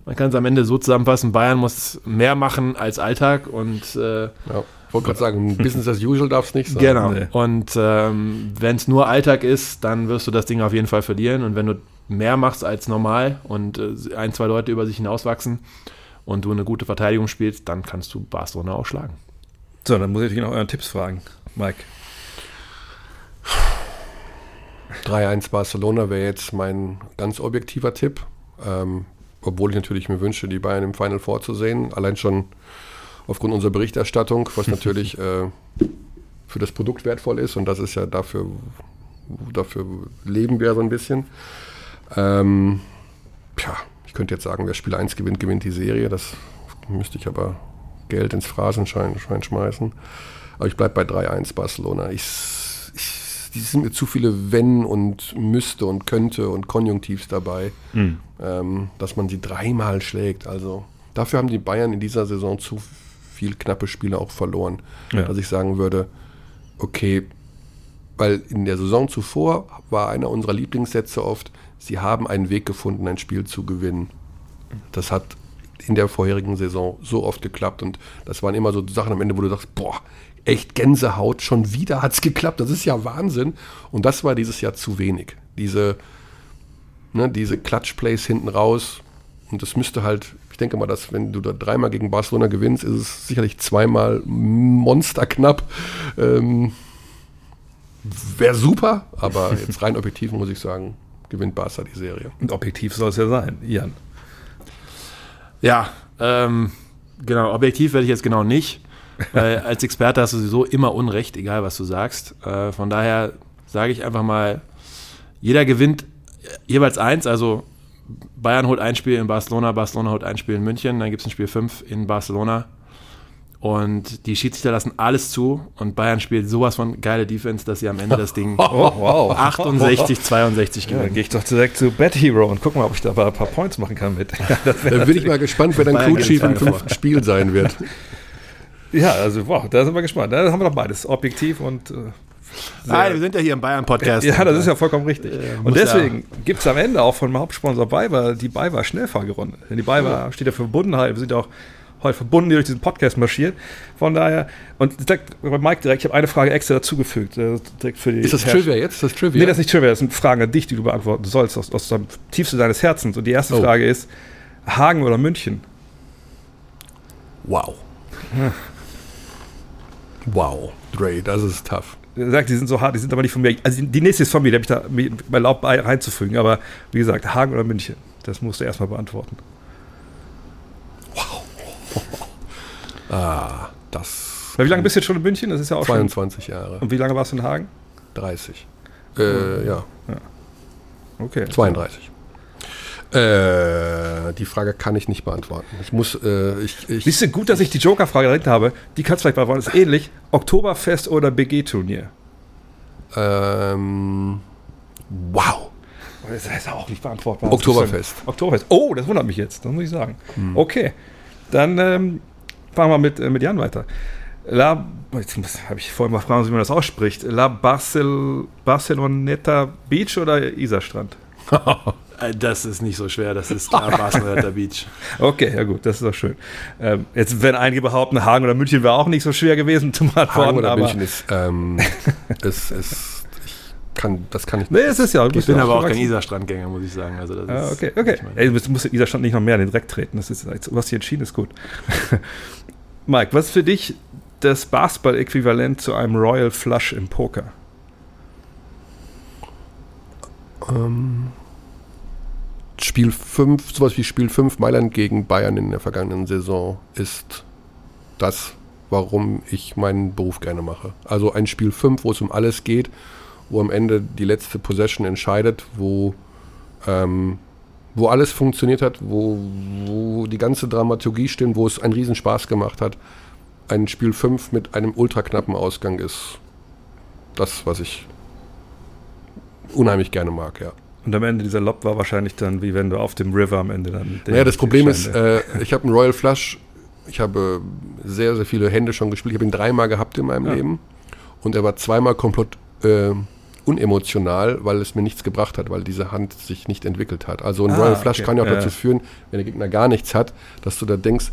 man kann es am Ende so zusammenfassen, Bayern muss mehr machen als Alltag und äh,
ja wollte gerade sagen, Business as usual darf es nicht sein.
Genau. Nee. Und ähm, wenn es nur Alltag ist, dann wirst du das Ding auf jeden Fall verlieren. Und wenn du mehr machst als normal und äh, ein, zwei Leute über sich hinauswachsen und du eine gute Verteidigung spielst, dann kannst du Barcelona auch schlagen.
So, dann muss ich dich noch euren Tipps fragen, Mike.
3-1 Barcelona wäre jetzt mein ganz objektiver Tipp. Ähm, obwohl ich natürlich mir wünsche, die Bayern im Final Four zu sehen. Allein schon aufgrund unserer Berichterstattung, was natürlich äh, für das Produkt wertvoll ist und das ist ja dafür, dafür leben wir so ein bisschen. Ähm, ja, ich könnte jetzt sagen, wer Spiel 1 gewinnt, gewinnt die Serie. Das müsste ich aber Geld ins Phrasenschein schmeißen. Aber ich bleibe bei 3-1 Barcelona. Ich, ich, die sind mir zu viele Wenn und müsste und könnte und Konjunktivs dabei, mhm. ähm, dass man sie dreimal schlägt. Also dafür haben die Bayern in dieser Saison zu viel knappe Spiele auch verloren. Ja. Dass ich sagen würde, okay, weil in der Saison zuvor war einer unserer Lieblingssätze oft, sie haben einen Weg gefunden, ein Spiel zu gewinnen. Das hat in der vorherigen Saison so oft geklappt und das waren immer so Sachen am Ende, wo du sagst, boah, echt Gänsehaut, schon wieder hat es geklappt, das ist ja Wahnsinn. Und das war dieses Jahr zu wenig. Diese, ne, diese Clutch-Plays hinten raus und das müsste halt denke mal, dass wenn du da dreimal gegen Barcelona gewinnst, ist es sicherlich zweimal monsterknapp. Ähm, Wäre super, aber jetzt rein objektiv muss ich sagen, gewinnt Barca die Serie.
Und objektiv soll es ja sein, Ian.
Ja, ähm, genau, objektiv werde ich jetzt genau nicht. Weil als Experte hast du sowieso immer Unrecht, egal was du sagst. Äh, von daher sage ich einfach mal, jeder gewinnt jeweils eins, also Bayern holt ein Spiel in Barcelona, Barcelona holt ein Spiel in München, dann gibt es ein Spiel 5 in Barcelona. Und die Schiedsrichter lassen alles zu und Bayern spielt sowas von geile Defense, dass sie am Ende das Ding
Oh, wow.
68, 62
Ja, dann
gewinnen.
gehe ich doch direkt zu Bad Hero und guck mal, ob ich da ein paar Points machen kann mit.
Dann bin ich mal gespannt, wer dann Chief im fünften Spiel sein wird.
Ja, also wow, da sind wir gespannt. Da haben wir doch beides, objektiv und äh,
Nein, wir sind ja hier im Bayern-Podcast.
ja, das ist ja vollkommen richtig.
Äh,
und deswegen gibt es am Ende auch von dem Hauptsponsor BayWa die BayWa Schnellfahrgerunde. Denn die BayWa steht ja für Verbundenheit. Wir sind ja auch heute verbunden, die durch diesen Podcast marschiert. Von daher, und direkt bei Mike direkt, ich habe eine Frage extra dazugefügt. äh, Direkt für die
Ist das
Herrscher.
Trivia jetzt? Ist das Trivia?
Nee, das ist nicht Trivia, das sind Fragen an dich, die du beantworten sollst, aus, aus dem tiefsten deines Herzens. Und die erste
Oh.
Frage ist: Hagen oder München?
wow. Wow, Dre, das ist tough.
Er sagt, die sind so hart, die sind aber nicht von mir. Also die, nächste ist von mir, die habe ich da mir erlaubt reinzufügen. Aber wie gesagt, Hagen oder München? Das musst du erstmal beantworten.
Ah, das
Weil wie lange bist du jetzt schon in München? Das ist ja auch schon.
22 Jahre.
Und wie lange warst du in Hagen?
30. Äh, ja,
Okay.
32. Äh, die Frage kann ich nicht beantworten. Ich muss, äh, ich, ich,
Siehst du, gut, dass ich die Joker-Frage direkt habe. Die kannst du vielleicht beantworten. Das ist ähnlich. Oktoberfest oder BG-Turnier?
ähm, wow.
Das ist auch nicht beantwortbar.
Oktoberfest.
Oktoberfest. Oh, das wundert mich jetzt, das muss ich sagen. Okay, dann ähm, fahren wir mit, äh, mit Jan weiter. La, jetzt habe ich vorhin mal fragen, wie man das ausspricht. La Barcel, Barceloneta Beach oder Isarstrand?
Äh, Das ist nicht so schwer, das ist klar Barcelona Beach.
Okay, ja gut, das ist doch schön. Ähm, jetzt werden einige behaupten, Hagen oder München wäre auch nicht so schwer gewesen zu
Hagen
beantworten,
oder
aber
München ist, ähm, ist, ist, ich kann, das kann ich
nee, es ist ja.
Ich bin
ja
aber auch kein. Isar-Strandgänger, muss ich sagen. Also das
Ah,
ist,
okay, okay.
ich meine-
Ey, du musst- in Isarstand nicht noch mehr in den Dreck treten. Das ist, du hast dich entschieden, ist gut. Mike, was ist für dich das Basketball-Äquivalent zu einem Royal Flush im Poker?
Ähm, Spiel 5, sowas wie Spiel 5 Mailand gegen Bayern in der vergangenen Saison ist das, warum ich meinen Beruf gerne mache. Also ein Spiel 5, wo es um alles geht, wo am Ende die letzte Possession entscheidet, wo, ähm, wo alles funktioniert hat, wo, wo die ganze Dramaturgie stimmt, wo es einen Riesenspaß gemacht hat. Ein Spiel 5 mit einem ultraknappen Ausgang ist das, was ich unheimlich gerne mag, ja.
Und am Ende dieser Lob war wahrscheinlich dann, wie wenn du auf dem River am Ende dann.
Naja, das Problem ist, äh, ich habe einen Royal Flush, ich habe sehr, sehr viele Hände schon gespielt. Ich habe ihn dreimal gehabt in meinem
Ja.
Leben. Und er war zweimal komplett äh, unemotional, weil es mir nichts gebracht hat, weil diese Hand sich nicht entwickelt hat. Also ein
Ah,
Royal Flush
okay.
kann ja auch
Ja,
dazu führen, wenn der Gegner gar nichts hat, dass du da denkst,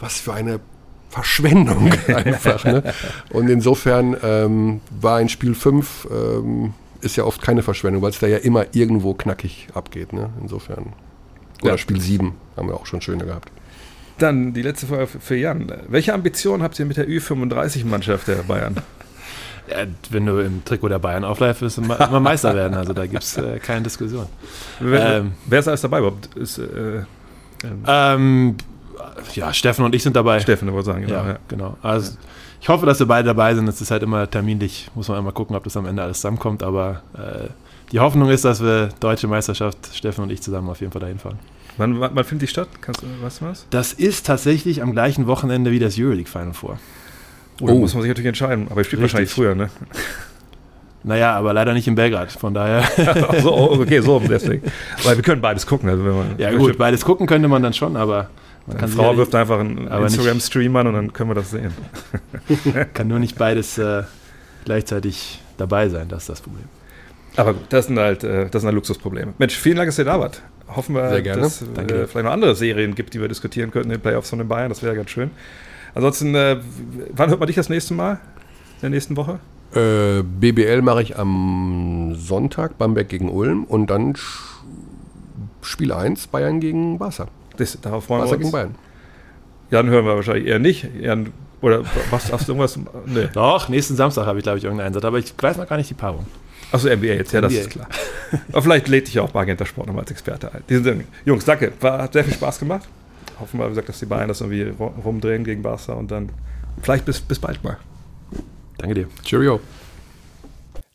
was für eine Verschwendung einfach. Ne? Und insofern ähm, war ein Spiel 5 ähm, ist ja oft keine Verschwendung, weil es da ja immer irgendwo knackig abgeht. Ne? Insofern. Oder
Ja.
Spiel 7 haben wir auch schon schöne gehabt.
Dann die letzte Frage für- Jan. Welche Ambitionen habt ihr mit der Ü35-Mannschaft der Bayern?
Ja, wenn du im Trikot der Bayern aufläufst, wirst du immer Meister werden. Also da gibt es äh, keine Diskussion.
Wer,
Ähm.
wer ist alles dabei überhaupt? Ist, äh, ähm,
Ähm, ja, Steffen und ich sind dabei.
Steffen, wollte sagen. Genau,
ja,
ja.
genau. Also ich hoffe, dass wir beide dabei sind. Es ist halt immer terminlich, muss man immer gucken, ob das am Ende alles zusammenkommt. Aber äh, die Hoffnung ist, dass wir deutsche Meisterschaft, Steffen und ich zusammen auf jeden Fall dahin fahren.
Wann, wann, wann findet die statt? Kannst du, du was?
Das ist tatsächlich am gleichen Wochenende wie das Euroleague Final vor.
Oh, da
Oh.
muss man sich natürlich entscheiden. Aber ich spiele wahrscheinlich früher, ne?
Naja, aber leider nicht in Belgrad. Von daher,
Ach so, oh, okay, so deswegen. Weil wir können beides gucken. Also wenn man,
ja gut, beides gucken könnte man dann schon, aber kann,
Frau
sicherlich-
wirft einfach einen Instagram-Stream an und dann können wir das sehen.
kann nur nicht beides äh, gleichzeitig dabei sein. Das ist das Problem.
Aber gut, das sind halt, äh, das sind halt Luxusprobleme. Mensch, vielen Dank, dass ihr da wart. Hoffen wir,
Sehr gerne.
dass es äh, vielleicht noch andere Serien gibt, die wir diskutieren könnten in den Playoffs von den Bayern. Das wäre ganz schön. Ansonsten, äh, wann hört man dich das nächste Mal? In der nächsten Woche?
Äh, BBL mache ich am Sonntag, Bamberg gegen Ulm und dann Sch- Spiel 1, Bayern gegen Barca.
Das, darauf freuen
Barca
wir
gegen
uns.
Bayern.
Jan hören wir wahrscheinlich eher nicht. Jan, oder was, hast du irgendwas? Nee.
Doch, nächsten Samstag habe ich, glaube ich, irgendeinen Einsatz, aber ich weiß noch gar nicht die Paarung.
Achso, NBA jetzt, ja, das
NBA.
ist klar. Aber vielleicht lädt dich auch Bargenter Sport nochmal als Experte ein. Diesen. Jungs, danke. War, hat sehr viel Spaß gemacht. Hoffen wir, wie gesagt, dass die Bayern das irgendwie ru- rumdrehen gegen Barca und dann
vielleicht bis, bis bald mal.
Danke dir.
Cheerio.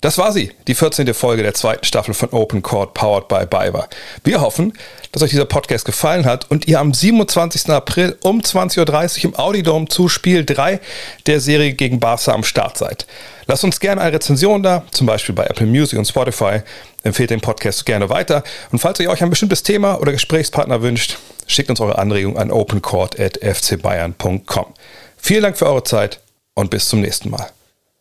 Das war sie, die 14. Folge der zweiten Staffel von Open Court Powered by Biber. Wir hoffen, dass euch dieser Podcast gefallen hat und ihr am 27. April um 20.30 Uhr im Audidome zu Spiel 3 der Serie gegen Barca am Start seid. Lasst uns gerne eine Rezension da, zum Beispiel bei Apple Music und Spotify. Empfehlt den Podcast gerne weiter. Und falls ihr euch ein bestimmtes Thema oder Gesprächspartner wünscht, schickt uns eure Anregung an opencourt.fcbayern.com. Vielen Dank für eure Zeit und bis zum nächsten Mal.